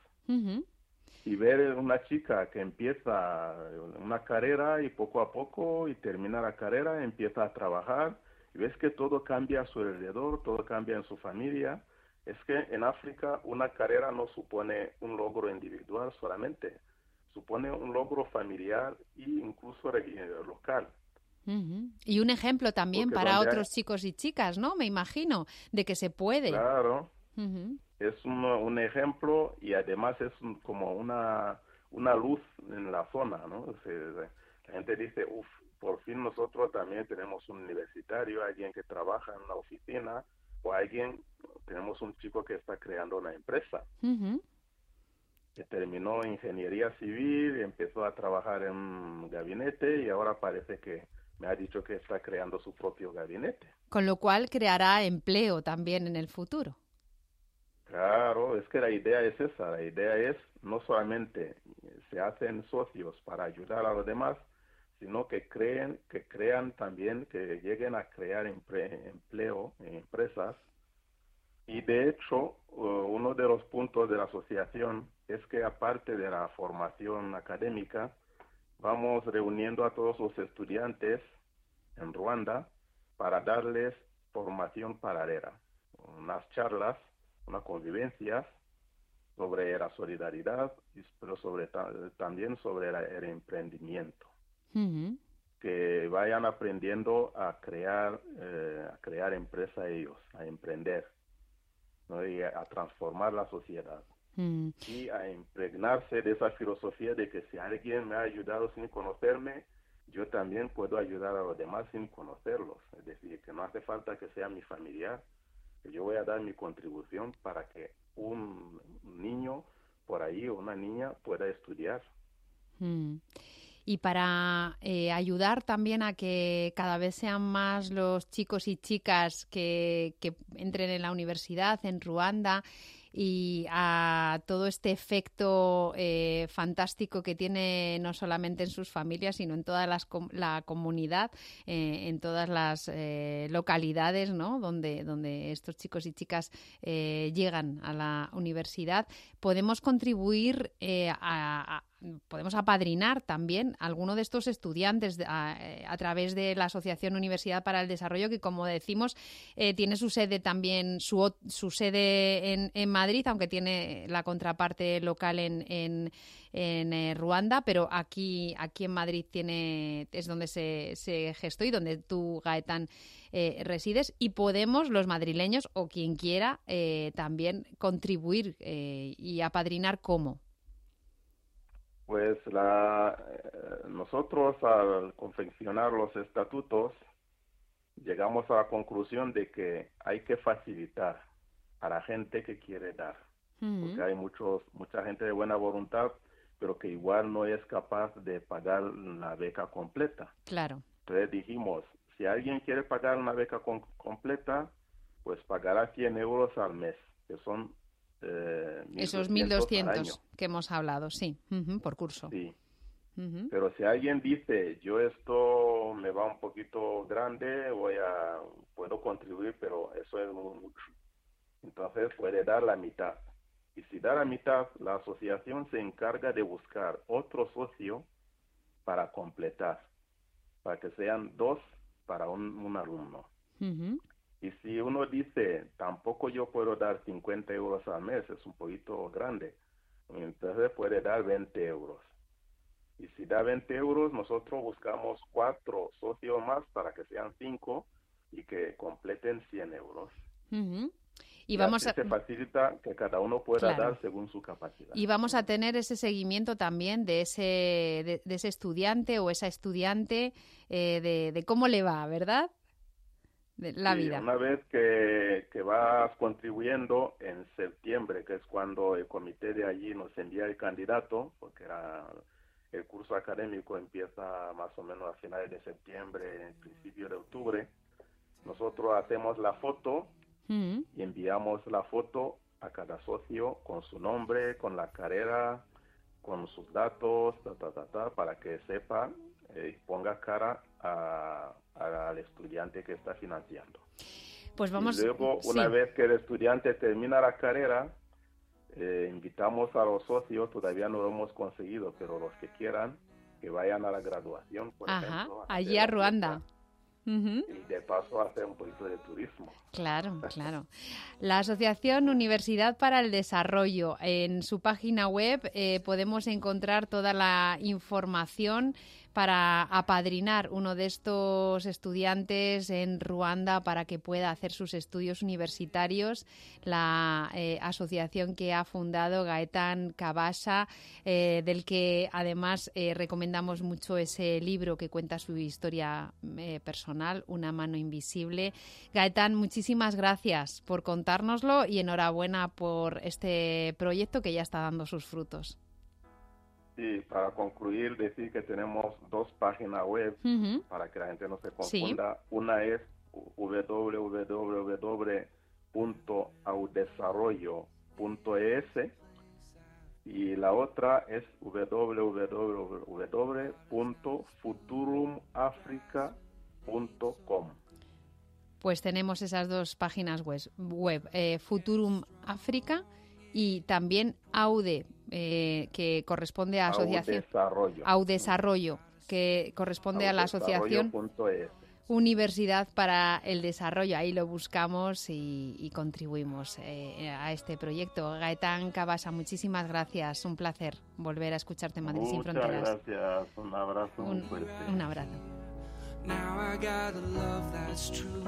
Speaker 5: Y ver una chica que empieza una carrera y poco a poco y termina la carrera, empieza a trabajar y ves que todo cambia a su alrededor, todo cambia en su familia. Es que en África una carrera no supone un logro individual solamente, supone un logro familiar e incluso local.
Speaker 2: Y un ejemplo también para otros chicos y chicas, ¿no? Me imagino, de que se puede.
Speaker 5: Claro. Es un, un, ejemplo y además es como una, una luz en la zona, ¿no? la gente dice, uff, por fin nosotros también tenemos un universitario, alguien que trabaja en una oficina o alguien, tenemos un chico que está creando una empresa. Que terminó ingeniería civil, y empezó a trabajar en un gabinete y ahora parece que me ha dicho que está creando su propio gabinete.
Speaker 2: Con lo cual creará empleo también en el futuro.
Speaker 5: Claro, es que la idea es esa, la idea es no solamente se hacen socios para ayudar a los demás, sino que creen, que crean también, que lleguen a crear empleo en empresas. Y de hecho, uh, uno de los puntos de la asociación es que aparte de la formación académica, vamos reuniendo a todos los estudiantes en Ruanda para darles formación paralela, unas charlas, unas convivencias sobre la solidaridad, pero sobre también sobre el emprendimiento que vayan aprendiendo a crear, eh, a crear empresa ellos, a emprender, y a, transformar la sociedad.
Speaker 2: Mm.
Speaker 5: Y a impregnarse de esa filosofía de que si alguien me ha ayudado sin conocerme, yo también puedo ayudar a los demás sin conocerlos. Es decir, que no hace falta que sea mi familiar, que yo voy a dar mi contribución para que un niño por ahí o una niña pueda estudiar.
Speaker 2: Mm y para eh, ayudar también a que cada vez sean más los chicos y chicas que, entren en la universidad en Ruanda y a todo este efecto eh, fantástico que tiene no solamente en sus familias, sino en toda la comunidad, eh, en todas las localidades ¿no? donde, donde estos chicos y chicas llegan a la universidad, podemos contribuir a, podemos apadrinar también a alguno de estos estudiantes eh, a, través de la Asociación Universidad para el Desarrollo, que como decimos, eh, tiene su sede también, su, su sede en, en, Madrid, aunque tiene la contraparte local en, en, en, eh, Ruanda, pero aquí, aquí en Madrid tiene, es donde se, se gestó y donde tú, Gaetán, resides. Y podemos, los madrileños o quien quiera, también contribuir y apadrinar cómo.
Speaker 5: Pues la, eh, nosotros al confeccionar los estatutos llegamos a la conclusión de que hay que facilitar a la gente que quiere dar, porque hay muchos, mucha gente de buena voluntad, pero que igual no es capaz de pagar la beca completa.
Speaker 2: Claro.
Speaker 5: Entonces dijimos, si alguien quiere pagar una beca com- completa, pues pagará 100 euros al mes, que son eh,
Speaker 2: Esos
Speaker 5: 1.200 al año.
Speaker 2: 1.200 que hemos hablado, sí, por curso.
Speaker 5: Sí. Pero si alguien dice, yo esto me va un poquito grande, voy a, puedo contribuir, pero eso es mucho. Entonces puede dar la mitad. Y si da la mitad, la asociación se encarga de buscar otro socio para completar, para que sean dos para un, un alumno.
Speaker 2: Ujú.
Speaker 5: Y si uno dice, tampoco yo puedo dar 50 euros al mes, es un poquito grande, entonces puede dar 20 euros. Y si da 20 euros, nosotros buscamos cuatro socios más para que sean cinco y que completen 100 euros.
Speaker 2: Ujú. Y
Speaker 5: Y
Speaker 2: vamos
Speaker 5: así
Speaker 2: a,
Speaker 5: se facilita que cada uno pueda
Speaker 2: Claro.
Speaker 5: dar según su capacidad.
Speaker 2: y vamos a tener ese seguimiento también de ese, de, de ese estudiante o esa estudiante, eh, de, de cómo le va, ¿verdad? La.
Speaker 5: Una vez que, que vas contribuyendo en septiembre, que es cuando el comité de allí nos envía el candidato, porque era, el curso académico empieza más o menos a finales de septiembre, en principio de octubre, nosotros hacemos la foto
Speaker 2: Ujú.
Speaker 5: y enviamos la foto a cada socio con su nombre, con la carrera, con sus datos, ta, ta, ta, ta, para que sepa eh, y ponga cara a- al estudiante que está financiando.
Speaker 2: Pues vamos.
Speaker 5: y luego, una
Speaker 2: sí.
Speaker 5: vez que el estudiante termina la carrera, eh, invitamos a los socios, todavía no lo hemos conseguido, pero los que quieran, que vayan a la graduación, por
Speaker 2: Ajá,
Speaker 5: ejemplo,
Speaker 2: allí a Ruanda.
Speaker 5: Y de paso hacer un poquito de turismo.
Speaker 2: Claro, *laughs* claro. La Asociación Universidad para el Desarrollo. En su página web eh, podemos encontrar toda la información para apadrinar uno de estos estudiantes en Ruanda para que pueda hacer sus estudios universitarios. La eh, asociación que ha fundado Gaetán Cabasa, eh, del que además eh, recomendamos mucho ese libro que cuenta su historia personal, Una mano invisible. Gaetán, muchísimas gracias por contárnoslo y enhorabuena por este proyecto que ya está dando sus frutos.
Speaker 5: Y para concluir, decir que tenemos dos páginas web para que la gente no se
Speaker 2: Sí.
Speaker 5: confunda. Una es www.audesarrollo.es y la otra es www.futurumafrica.com.
Speaker 2: Pues tenemos esas dos páginas web, web eh, Futurum África y también AUDE, eh, que corresponde a asociación
Speaker 5: Audesarrollo.
Speaker 2: Audesarrollo, que corresponde a la asociación. Universidad para el Desarrollo. Ahí lo buscamos y, y contribuimos eh, a este proyecto. Gaetán Cabasa, muchísimas gracias. Un placer volver a escucharte en Madrid sin
Speaker 5: Muchas
Speaker 2: Fronteras.
Speaker 5: gracias. Un abrazo muy
Speaker 2: Un,
Speaker 5: fuerte.
Speaker 2: un abrazo.
Speaker 11: Now I got a love that's true.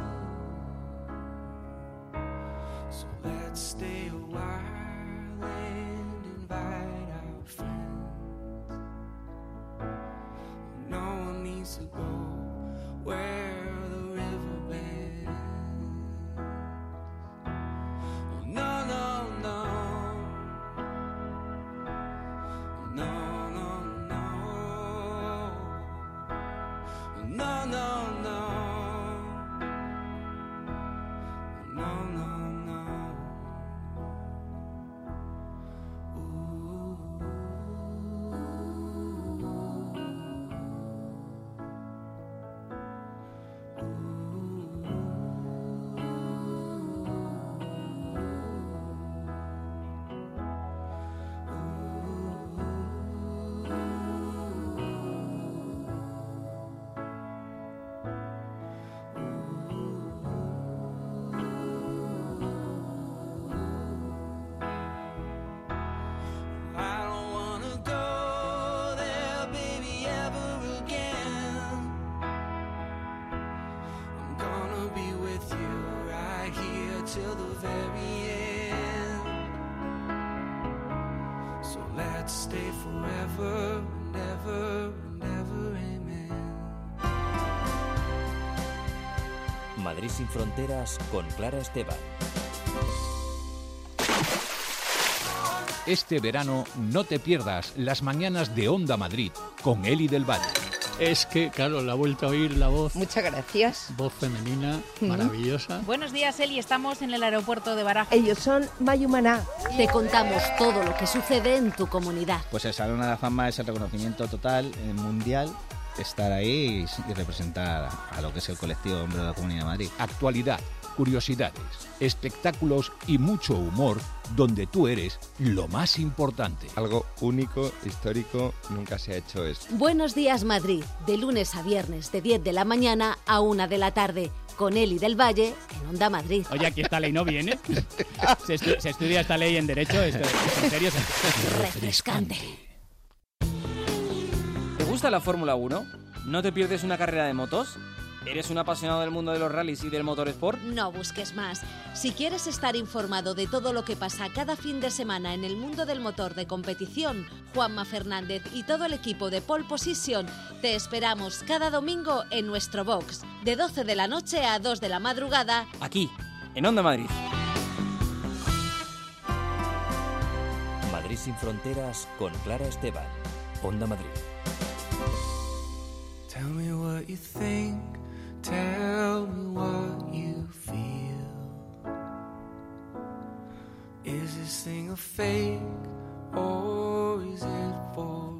Speaker 11: So let's stay a while and invite our friends. No one needs to go where forever and ever and ever, amen.
Speaker 1: Madrid sin fronteras con Clara Esteban.
Speaker 10: Este verano no te pierdas las mañanas de Onda Madrid con Eli del Valle.
Speaker 12: Es que, claro, la he vuelto a oír la voz.
Speaker 13: Muchas gracias.
Speaker 12: Voz femenina, maravillosa.
Speaker 6: Buenos días, Eli. Estamos en el aeropuerto de Barajas.
Speaker 13: Ellos son Mayumaná.
Speaker 4: Te contamos todo lo que sucede en tu comunidad.
Speaker 14: Pues el Salón de la Fama es el reconocimiento total eh, mundial estar ahí y, y representar a lo que es el colectivo Hombre de la Comunidad de Madrid.
Speaker 10: Actualidad, curiosidades, espectáculos y mucho humor donde tú eres lo más importante.
Speaker 15: Algo único, histórico, nunca se ha hecho esto.
Speaker 4: Buenos días Madrid, de lunes a viernes de 10 de la mañana a 1 de la tarde, con Eli del Valle en Onda Madrid.
Speaker 16: Oye, aquí esta ley no viene. *laughs* Se, estu- se estudia esta ley en Derecho. Esto, ¿En serio?
Speaker 4: Refrescante.
Speaker 17: ¿Te gusta la Fórmula 1? ¿No te pierdes una carrera de motos? ¿Eres un apasionado del mundo de los rallies y del motorsport?
Speaker 4: No busques más. Si quieres estar informado de todo lo que pasa cada fin de semana en el mundo del motor de competición, Juanma Fernández y todo el equipo de Pole Position te esperamos cada domingo en nuestro box, de 12 de la noche a 2 de la madrugada.
Speaker 17: Aquí, en Onda Madrid.
Speaker 1: Madrid sin fronteras con Clara Esteban. Onda Madrid.
Speaker 11: Tell me what you think, tell me what you feel. Is this thing a fake or is it for?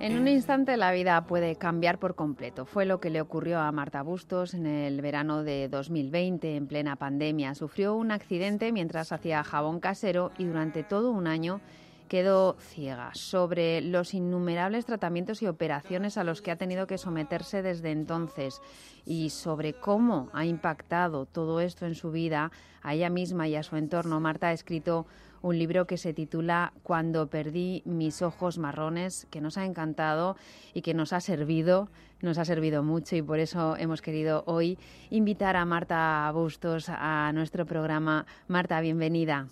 Speaker 2: En un instante la vida puede cambiar por completo. Fue lo que le ocurrió a Marta Bustos en el verano de 2020, en plena pandemia. Sufrió un accidente mientras hacía jabón casero y durante todo un año quedó ciega sobre los innumerables tratamientos y operaciones a los que ha tenido que someterse desde entonces y sobre cómo ha impactado todo esto en su vida, a ella misma y a su entorno. Marta ha escrito un libro que se titula Cuando perdí mis ojos marrones, que nos ha encantado y que nos ha servido, nos ha servido mucho y por eso hemos querido hoy invitar a Marta Bustos a nuestro programa. Marta, bienvenida.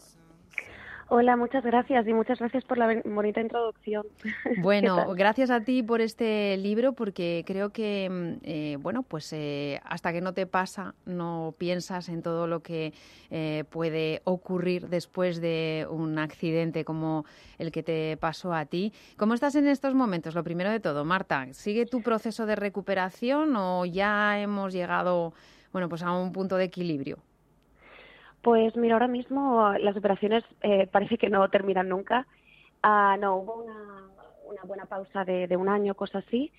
Speaker 18: Hola, muchas gracias y muchas gracias por la bonita introducción. *laughs* ¿Qué
Speaker 2: Bueno, gracias a ti por este libro porque creo que, mm, eh, bueno, pues eh, hasta que no te pasa, no piensas en todo lo que eh, puede ocurrir después de un accidente como el que te pasó a ti. ¿Cómo estás en estos momentos? Lo primero de todo, Marta, ¿sigue tu proceso de recuperación o ya hemos llegado, bueno, pues a un punto de equilibrio?
Speaker 18: Pues mira, ahora mismo las operaciones eh, parece que no terminan nunca. Ah, no, hubo una, una buena pausa de, de un año, cosa así.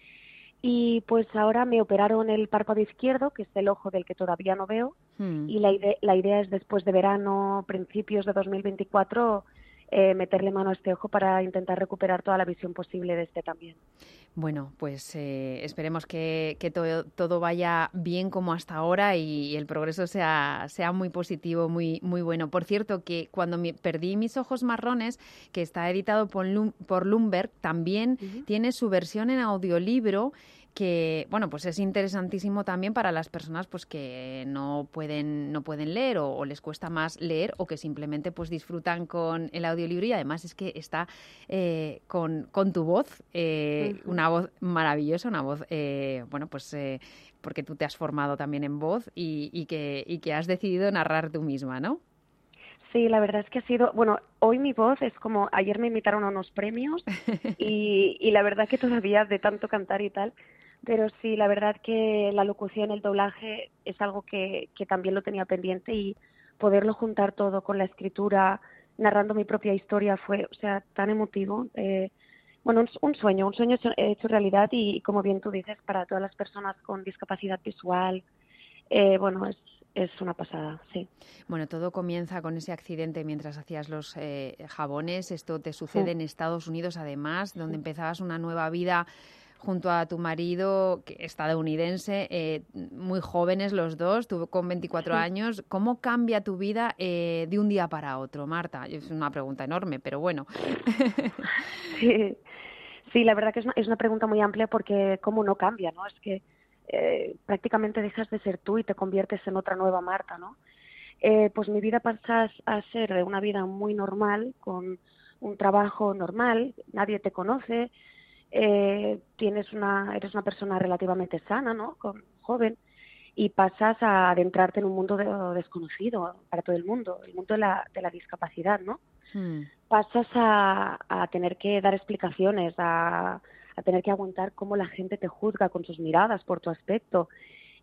Speaker 18: Y pues ahora me operaron el párpado izquierdo, que es el ojo del que todavía no veo.
Speaker 2: Hmm.
Speaker 18: Y la, ide- la idea es después de verano, principios de 2024, eh, meterle mano a este ojo para intentar recuperar toda la visión posible de este también.
Speaker 2: Bueno, pues eh, esperemos que, que todo, todo vaya bien como hasta ahora y, el progreso sea, sea muy positivo, muy, muy bueno. Por cierto, que cuando perdí mis ojos marrones, que está editado por, Lum- por Lumberg, también tiene su versión en audiolibro que bueno pues es interesantísimo también para las personas pues que no pueden no pueden leer o, o les cuesta más leer o que simplemente pues disfrutan con el audiolibro y además es que está eh, con, con tu voz eh, una voz maravillosa una voz eh, bueno pues eh, porque tú te has formado también en voz y, y que y que has decidido narrar tú misma no
Speaker 18: Sí, la verdad es que ha sido, bueno, hoy mi voz es como, ayer me invitaron a unos premios *laughs* y, y la verdad que todavía de tanto cantar y tal, pero sí, la verdad que la locución, el doblaje es algo que, que también lo tenía pendiente y poderlo juntar todo con la escritura, narrando mi propia historia fue, o sea, tan emotivo. eh, bueno, un, un sueño, un sueño hecho, realidad y, como bien tú dices, para todas las personas con discapacidad visual, eh, bueno, es, es una pasada, sí.
Speaker 2: Bueno, todo comienza con ese accidente mientras hacías los eh, jabones. Esto te sucede
Speaker 18: Sí.
Speaker 2: en Estados Unidos, además, donde empezabas una nueva vida junto a tu marido, estadounidense, eh, muy jóvenes los dos, tú con 24
Speaker 18: Sí.
Speaker 2: años. ¿Cómo cambia tu vida eh, de un día para otro, Marta? Es una pregunta enorme, pero bueno. *laughs*
Speaker 18: Sí, sí, la verdad que es una, es una pregunta muy amplia porque cómo no cambia, ¿no? Es que eh, prácticamente dejas de ser tú y te conviertes en otra nueva Marta, ¿no? eh, pues mi vida pasa a ser una vida muy normal, con un trabajo normal, nadie te conoce, eh, tienes una, eres una persona relativamente sana, ¿no? Con, joven, y pasas a adentrarte en un mundo de- desconocido para todo el mundo, el mundo de la, de la discapacidad, ¿no?
Speaker 2: Mm.
Speaker 18: pasas a, a tener que dar explicaciones, a, a tener que aguantar cómo la gente te juzga con sus miradas por tu aspecto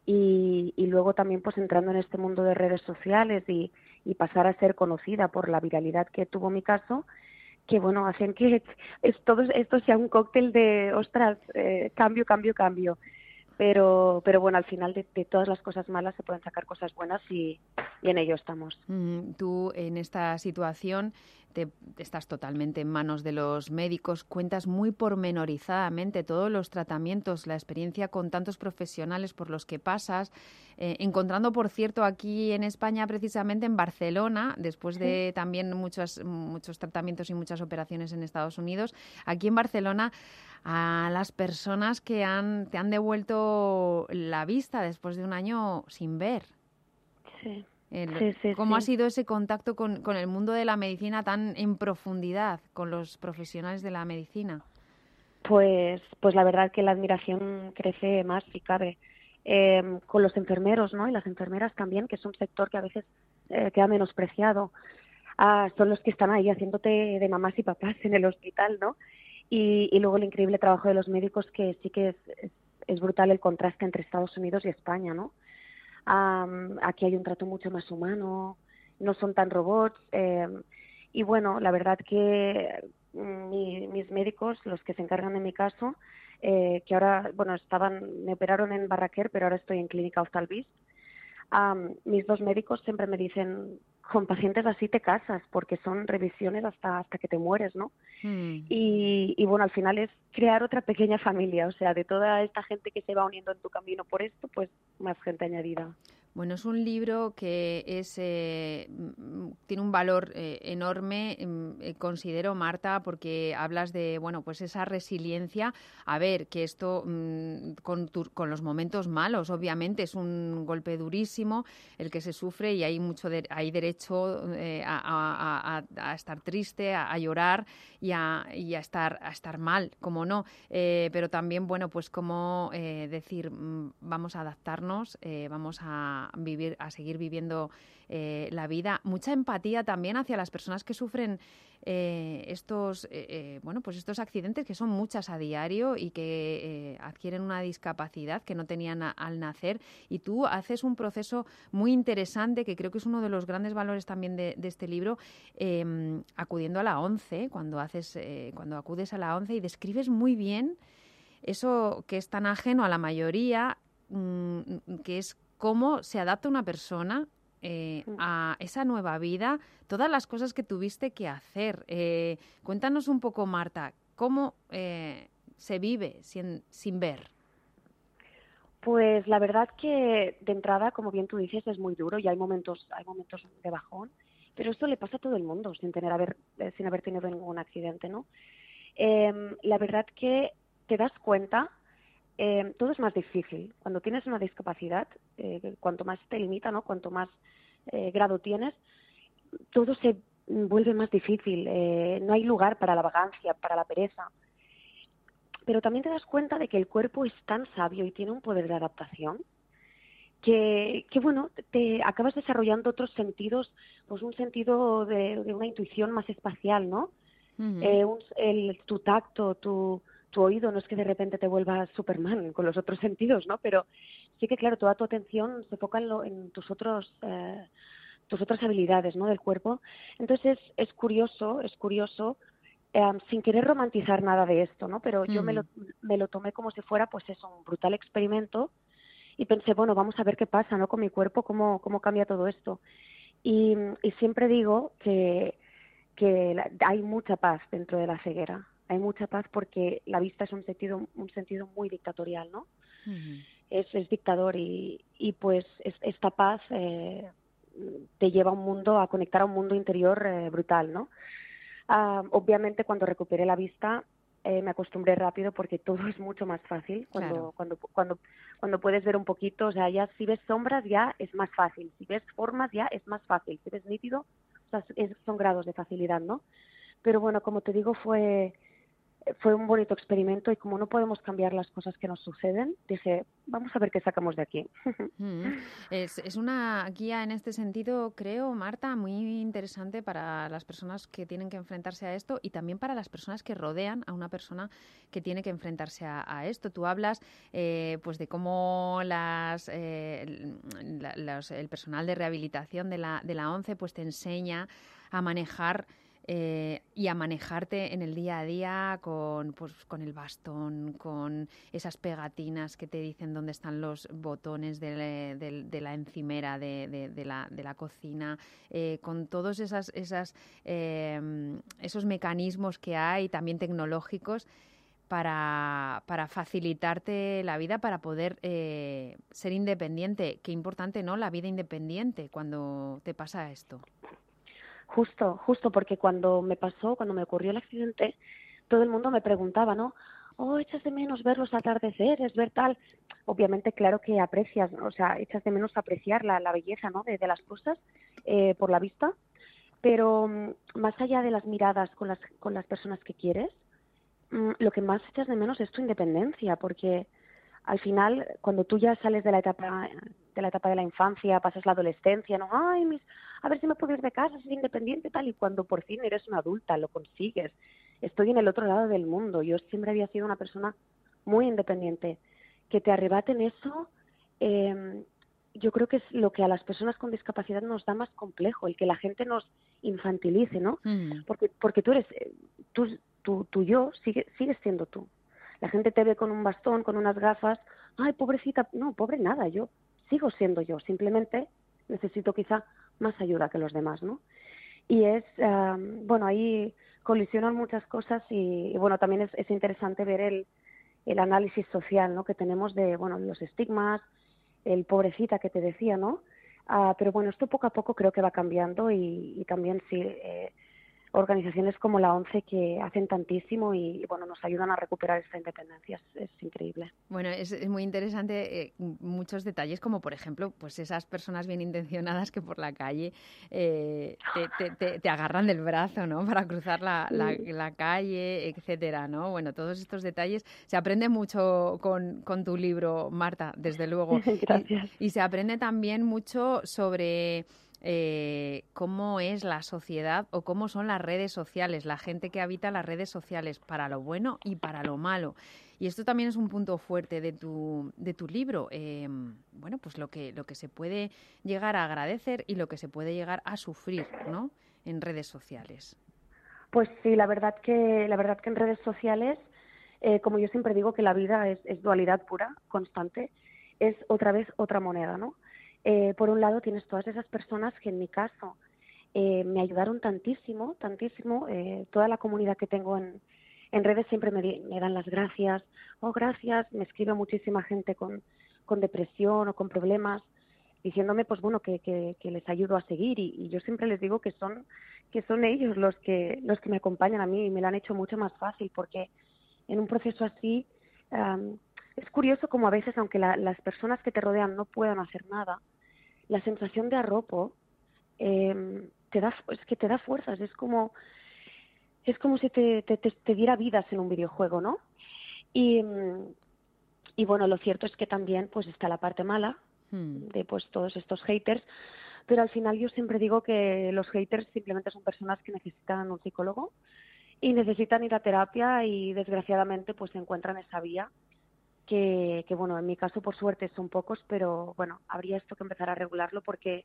Speaker 18: y, y luego también pues entrando en este mundo de redes sociales y, y pasar a ser conocida por la viralidad que tuvo mi caso que bueno hacen que es, todo esto sea un cóctel de ostras eh, cambio cambio cambio. Pero pero bueno al final de, todas las cosas malas se pueden sacar cosas buenas y, y en ello estamos.
Speaker 2: Mm, Tú en esta situación te, estás totalmente en manos de los médicos, cuentas muy pormenorizadamente todos los tratamientos, la experiencia con tantos profesionales por los que pasas, eh, encontrando, por cierto, aquí en España, precisamente en Barcelona, después de también muchos, muchos tratamientos y muchas operaciones en Estados Unidos, aquí en Barcelona a las personas que han, te han devuelto la vista después de un año sin ver.
Speaker 18: sí
Speaker 2: El-
Speaker 18: Sí, sí,
Speaker 2: ¿Cómo ha sido ese contacto con, con el mundo de la medicina tan en profundidad, con los profesionales de la medicina?
Speaker 18: Pues, pues la verdad que la admiración crece más si cabe. Eh, con los enfermeros, ¿no? Y las enfermeras también, que es un sector que a veces eh, queda menospreciado. Ah, son los que están ahí haciéndote de mamás y papás en el hospital, ¿no? Y, y luego el increíble trabajo de los médicos, que sí que es, es, es brutal el contraste entre Estados Unidos y España, ¿no? Am, aquí hay un trato mucho más humano, no son tan robots. eh, y bueno, la verdad que mm, mi- mis médicos, los que se encargan de mi caso, eh, que ahora, bueno, estaban, me operaron en Barraquer, pero ahora estoy en Clínica Hostalvis. Am, mis dos médicos siempre me dicen, con pacientes así te casas, porque son revisiones hasta, hasta que te mueres, ¿no? Y, y bueno, al final es crear otra pequeña familia, o sea, de toda esta gente que se va uniendo en tu camino por esto, pues más gente añadida.
Speaker 2: Bueno, es un libro que es eh, tiene un valor eh, enorme, mm, eh, considero, Marta, porque hablas de bueno, pues esa resiliencia. A ver, que esto mm, con, tu- con los momentos malos, obviamente, es un golpe durísimo el que se sufre y hay mucho de- hay derecho eh, a, estar triste, a, llorar y a, y estar a estar mal, como no. Eh, pero también, bueno, pues como decir, mm, vamos a adaptarnos, vamos a a seguir viviendo eh, la vida. Mucha empatía también hacia las personas que sufren eh, estos, eh, bueno, pues estos accidentes que son muchas a diario y que adquieren una discapacidad que no tenían al nacer. Y tú haces un proceso muy interesante que creo que es uno de los grandes valores también de, de este libro, eh, acudiendo a la ONCE, cuando haces, cuando acudes a la ONCE y describes muy bien eso que es tan ajeno a la mayoría, mm, que es cómo se adapta una persona eh, a esa nueva vida, todas las cosas que tuviste que hacer. Eh, cuéntanos un poco, Marta, cómo eh, se vive sin, sin ver.
Speaker 18: Pues la verdad que de entrada, como bien tú dices, es muy duro y hay momentos, hay momentos de bajón, pero esto le pasa a todo el mundo sin tener haber, sin haber tenido ningún accidente, ¿no? Em, la verdad que te das cuenta, em, todo es más difícil. Cuando tienes una discapacidad, eh, cuanto más te limita, ¿no? Cuanto más eh, grado tienes, todo se vuelve más difícil. eh, no hay lugar para la vagancia, para la pereza pero también te das cuenta de que el cuerpo es tan sabio y tiene un poder de adaptación que, que bueno, te acabas desarrollando otros sentidos, pues un sentido de, de una intuición más espacial, ¿no? Eh, un- el, tu tacto, tu, tu oído, no es que de repente te vuelvas Superman con los otros *laughs* sentidos, ¿no? Pero sí que, claro, toda tu atención se enfoca en, lo- en tus otros... eh, tus otras habilidades ¿no? del cuerpo. Entonces es, es curioso, es curioso, eh, sin querer romantizar nada de esto, ¿no? Pero yo me lo, me lo tomé como si fuera, pues eso, un brutal experimento y pensé, bueno, vamos a ver qué pasa, ¿no? Con mi cuerpo, cómo, cómo cambia todo esto. Y, y siempre digo que, que la- hay mucha paz dentro de la ceguera. Hay mucha paz porque la vista es un sentido, un sentido muy dictatorial, ¿no? es, es dictador y, y pues es- esta paz eh, te lleva a un mundo, a conectar a un mundo interior eh, brutal, ¿no? Ah, obviamente cuando recuperé la vista eh, me acostumbré rápido porque todo *laughs* es mucho más fácil cuando,
Speaker 2: Claro.
Speaker 18: cuando, cuando, cuando puedes ver un poquito, o sea, ya si ves sombras ya es más fácil, si ves formas ya es más fácil, si ves nítido, o sea, es- son grados de facilidad, ¿no? Pero bueno, como te digo, fue, fue un bonito experimento y como no podemos cambiar las cosas que nos suceden, dije, vamos a ver qué sacamos de aquí. *laughs*
Speaker 2: Mm. Es, una guía en este sentido, creo, Marta, muy interesante para las personas que tienen que enfrentarse a esto y también para las personas que rodean a una persona que tiene que enfrentarse a, esto. Tú hablas eh, pues de cómo las, eh, el personal de rehabilitación de la, de la ONCE pues te enseña a manejar eh, y a manejarte en el día a día con, pues, con el bastón, con esas pegatinas que te dicen dónde están los botones de, la- encimera de, de- la, la cocina, eh, con todos esas, esas, eh, esos mecanismos que hay, también tecnológicos, para, para facilitarte la vida, para poder eh, ser independiente. Qué importante, ¿no? La vida independiente cuando te pasa esto.
Speaker 18: Justo, justo porque cuando me pasó, cuando me ocurrió el accidente, todo el mundo me preguntaba, ¿no? Oh, echas de menos ver los atardeceres, ver tal. Obviamente, claro que aprecias, o sea, echas de menos apreciar la, la belleza, ¿no? De, de las cosas eh, por la vista. Pero mm, más allá de las miradas con las, con las personas que quieres, mm, lo que más echas de menos es tu independencia, porque al final, cuando tú ya sales de la etapa de la etapa de la infancia, pasas la adolescencia, no, ay, mis, a ver si me puedo ir de casa, ser independiente, tal, y cuando por fin eres una adulta, lo consigues. Estoy en el otro lado del mundo. Yo siempre había sido una persona muy independiente. Que te arrebaten eso, eh, yo creo que es lo que a las personas con discapacidad nos da más complejo, el que la gente nos infantilice, ¿no? Porque, porque tú eres, eh, tú, tú, tú yo, sigue, sigues siendo tú. La gente te ve con un bastón, con unas gafas, ay, pobrecita, no, pobre nada, yo sigo siendo yo, simplemente necesito quizá más ayuda que los demás, ¿no? Y es, ah, bueno, ahí colisionan muchas cosas y, y, bueno, también es, es interesante ver el, el análisis social, ¿no? Que tenemos de, bueno, los estigmas, el pobrecita que te decía, ¿no? Ah, pero bueno, esto poco a poco creo que va cambiando y, y también sí, eh, organizaciones como la ONCE que hacen tantísimo y, bueno, nos ayudan a recuperar esta independencia. Es, es increíble.
Speaker 2: Bueno, es, es muy interesante eh, muchos detalles, como por ejemplo, pues esas personas bien intencionadas que por la calle eh, te, te, te, te, agarran del brazo, ¿no? Para cruzar la, la, la, calle, etcétera, ¿no? Bueno, todos estos detalles se aprende mucho con, con tu libro, Marta, desde luego. *laughs*
Speaker 18: Gracias.
Speaker 2: Y, y se aprende también mucho sobre eh, cómo es la sociedad o cómo son las redes sociales, la gente que habita las redes sociales, para lo bueno y para lo malo. Y esto también es un punto fuerte de tu, de tu libro. Eh, bueno, pues lo que, lo que se puede llegar a agradecer y lo que se puede llegar a sufrir, ¿no? En redes sociales.
Speaker 18: Pues sí, la verdad que, la verdad que en redes sociales, eh, como yo siempre digo que la vida es, es dualidad pura, constante, es otra vez otra moneda, ¿no? Eh, por un lado tienes todas esas personas que en mi caso eh, me ayudaron tantísimo, tantísimo, eh, toda la comunidad que tengo en, en redes siempre me, me, dan las gracias, oh gracias, me escribe muchísima gente con, con depresión o con problemas, diciéndome pues bueno que, que, que les ayudo a seguir. Y, y, yo siempre les digo que son que son ellos los que los que me acompañan a mí y me lo han hecho mucho más fácil porque en un proceso así um, es curioso como a veces aunque la, las personas que te rodean no puedan hacer nada la sensación de arropo eh, te da es que te da fuerzas es como es como si te, te, te, te diera vidas en un videojuego no y, y bueno lo cierto es que también pues está la parte mala
Speaker 2: hmm.
Speaker 18: de pues todos estos haters pero al final yo siempre digo que los haters simplemente son personas que necesitan un psicólogo y necesitan ir a terapia y desgraciadamente pues se encuentran esa vía que, que, bueno, en mi caso por suerte son pocos, pero bueno, habría esto que empezar a regularlo porque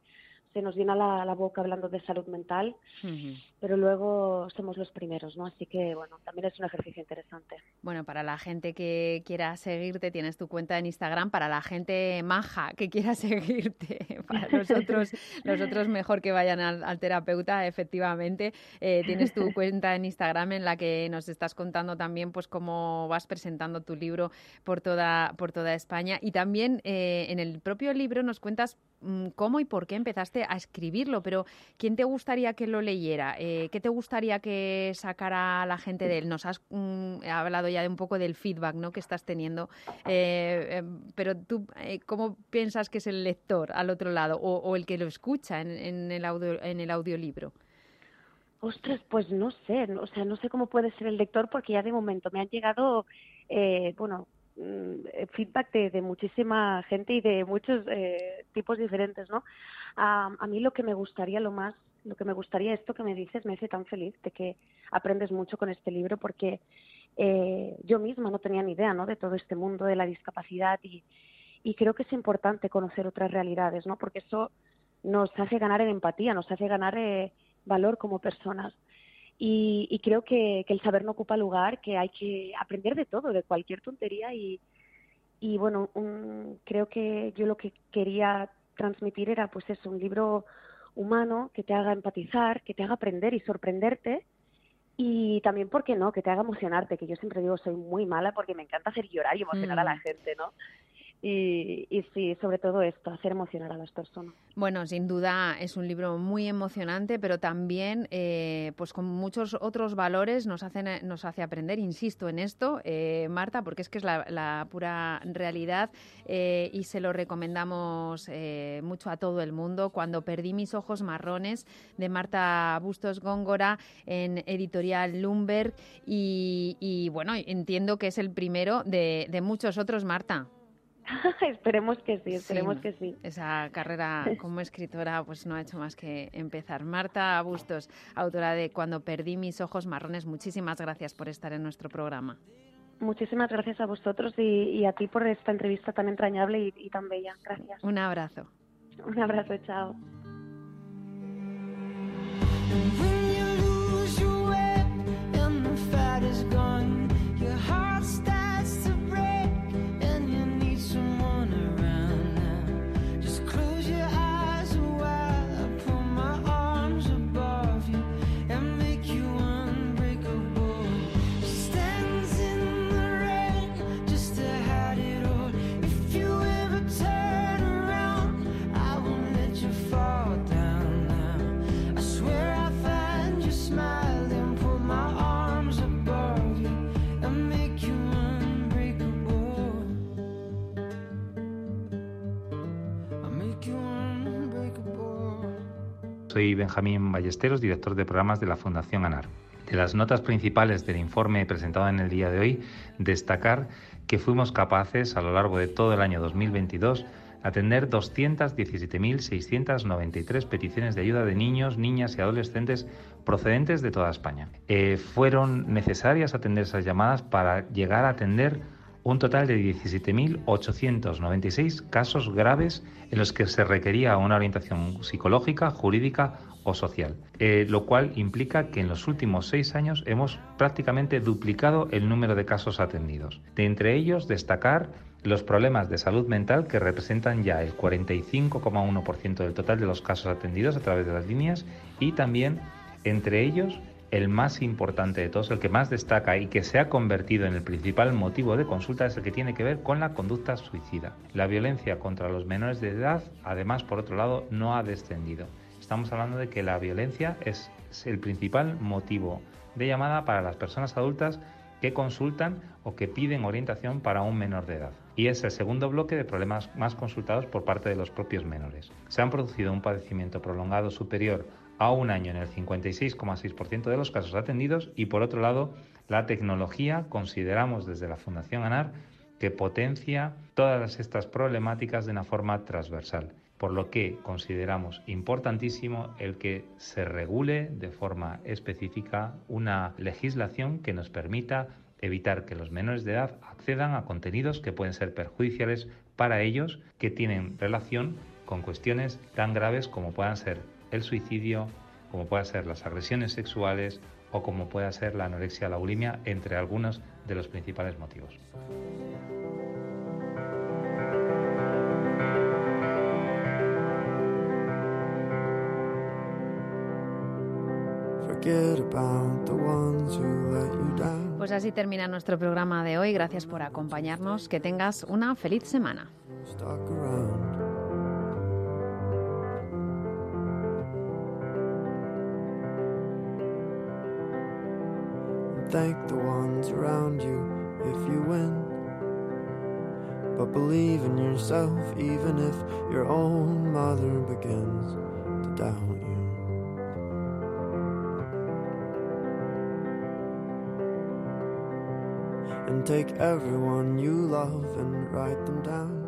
Speaker 18: se nos llena la, la boca hablando de salud mental,
Speaker 2: uh -huh.
Speaker 18: pero luego somos los primeros, ¿no? Así que bueno, también es un ejercicio interesante.
Speaker 2: Bueno, para la gente que quiera seguirte, tienes tu cuenta en Instagram, para la gente maja que quiera *laughs* seguirte, para los otros, los otros mejor que vayan al, al terapeuta, efectivamente, eh, tienes tu cuenta en Instagram en la que nos estás contando también pues cómo vas presentando tu libro por toda, por toda España y también eh, en el propio libro nos cuentas mm, cómo y por qué empezaste a escribirlo, pero ¿quién te gustaría que lo leyera? Eh, ¿Qué te gustaría que sacara la gente de él? Nos has mm, hablado ya de un poco del feedback ¿no? que estás teniendo, eh, eh, pero tú, eh, ¿cómo piensas que es el lector al otro lado o, el que lo escucha en, en el, audio, en el audiolibro?
Speaker 18: Ostras, pues no sé, o sea, no sé cómo puede ser el lector porque ya de momento me han llegado, eh, bueno, mm, feedback de, muchísima gente y de muchos tipos diferentes, ¿no? A, a mí lo que me gustaría, lo más, lo que me gustaría, esto que me dices, me hace tan feliz de que aprendes mucho con este libro porque eh, yo misma no tenía ni idea, ¿no? De todo este mundo de la discapacidad y, y creo que es importante conocer otras realidades, ¿no? Porque eso nos hace ganar en empatía, nos hace ganar eh, valor como personas. Y, y creo que, que el saber no ocupa lugar, que hay que aprender de todo, de cualquier tontería. Y, y bueno, un- creo que yo lo que quería transmitir era pues eso, un libro humano que te haga empatizar, que te haga aprender y sorprenderte. Y también, ¿por qué no? Que te haga emocionarte, que yo siempre digo soy muy mala porque me encanta hacer llorar y emocionar a la
Speaker 2: Mm.
Speaker 18: gente, ¿no? Y, y sí, sobre todo esto, hacer emocionar a las personas.
Speaker 2: Bueno, sin duda es un libro muy emocionante, pero también, eh, pues con muchos otros valores nos hacen, nos hace aprender. Insisto en esto, eh, Marta, porque es que es la, la pura realidad eh, y se lo recomendamos eh, mucho a todo el mundo. Cuando perdí mis ojos marrones de Marta Bustos Góngora en editorial Lumberg y, y, bueno, entiendo que es el primero de muchos otros, Marta. *laughs*
Speaker 18: esperemos que sí, esperemos
Speaker 2: Sí,
Speaker 18: que sí.
Speaker 2: Esa carrera *laughs* como escritora pues no ha hecho más que empezar. Marta Bustos, autora de Cuando perdí mis ojos marrones, muchísimas gracias por estar en nuestro programa.
Speaker 18: Muchísimas gracias a vosotros y, y a ti por esta entrevista tan entrañable y, y tan bella. Gracias.
Speaker 2: Un abrazo.
Speaker 18: Un abrazo, chao.
Speaker 19: Soy Benjamín Ballesteros, director de programas de la Fundación ANAR. De las notas principales del informe presentado en el día de hoy, destacar que fuimos capaces a lo largo de todo el año 2022 atender 217.693 peticiones de ayuda de niños, niñas y adolescentes procedentes de toda España. Eh, fueron necesarias atender esas llamadas para llegar a atender un total de 17.896 casos graves en los que se requería una orientación psicológica, jurídica o social, eh, lo cual implica que en los últimos seis años hemos prácticamente duplicado el número de casos atendidos. De entre ellos, destacar los problemas de salud mental que representan ya el 45,1% del total de los casos atendidos a través de las líneas y también entre ellos el más importante de todos, el que más destaca y que se ha convertido en el principal motivo de consulta es el que tiene que ver con la conducta suicida. La violencia contra los menores de edad, además, por otro lado, no ha descendido. Estamos hablando de que la violencia es el principal motivo de llamada para las personas adultas que consultan o que piden orientación para un menor de edad. Y es el segundo bloque de problemas más consultados por parte de los propios menores. Se han producido un padecimiento prolongado superior a un año en el 56,6% de los casos atendidos y por otro lado la tecnología consideramos desde la Fundación ANAR que potencia todas estas problemáticas de una forma transversal, por lo que consideramos importantísimo el que se regule de forma específica una legislación que nos permita evitar que los menores de edad accedan a contenidos que pueden ser perjudiciales para ellos que tienen relación con cuestiones tan graves como puedan ser el suicidio, como puedan ser las agresiones sexuales o como pueda ser la anorexia, la bulimia, entre algunos de los principales motivos.
Speaker 2: Pues así termina nuestro programa de hoy. Gracias por acompañarnos. Que tengas una feliz semana.
Speaker 20: Thank the ones around you if you win. But believe in yourself even if your own mother begins to doubt you. And take everyone you love and write them down.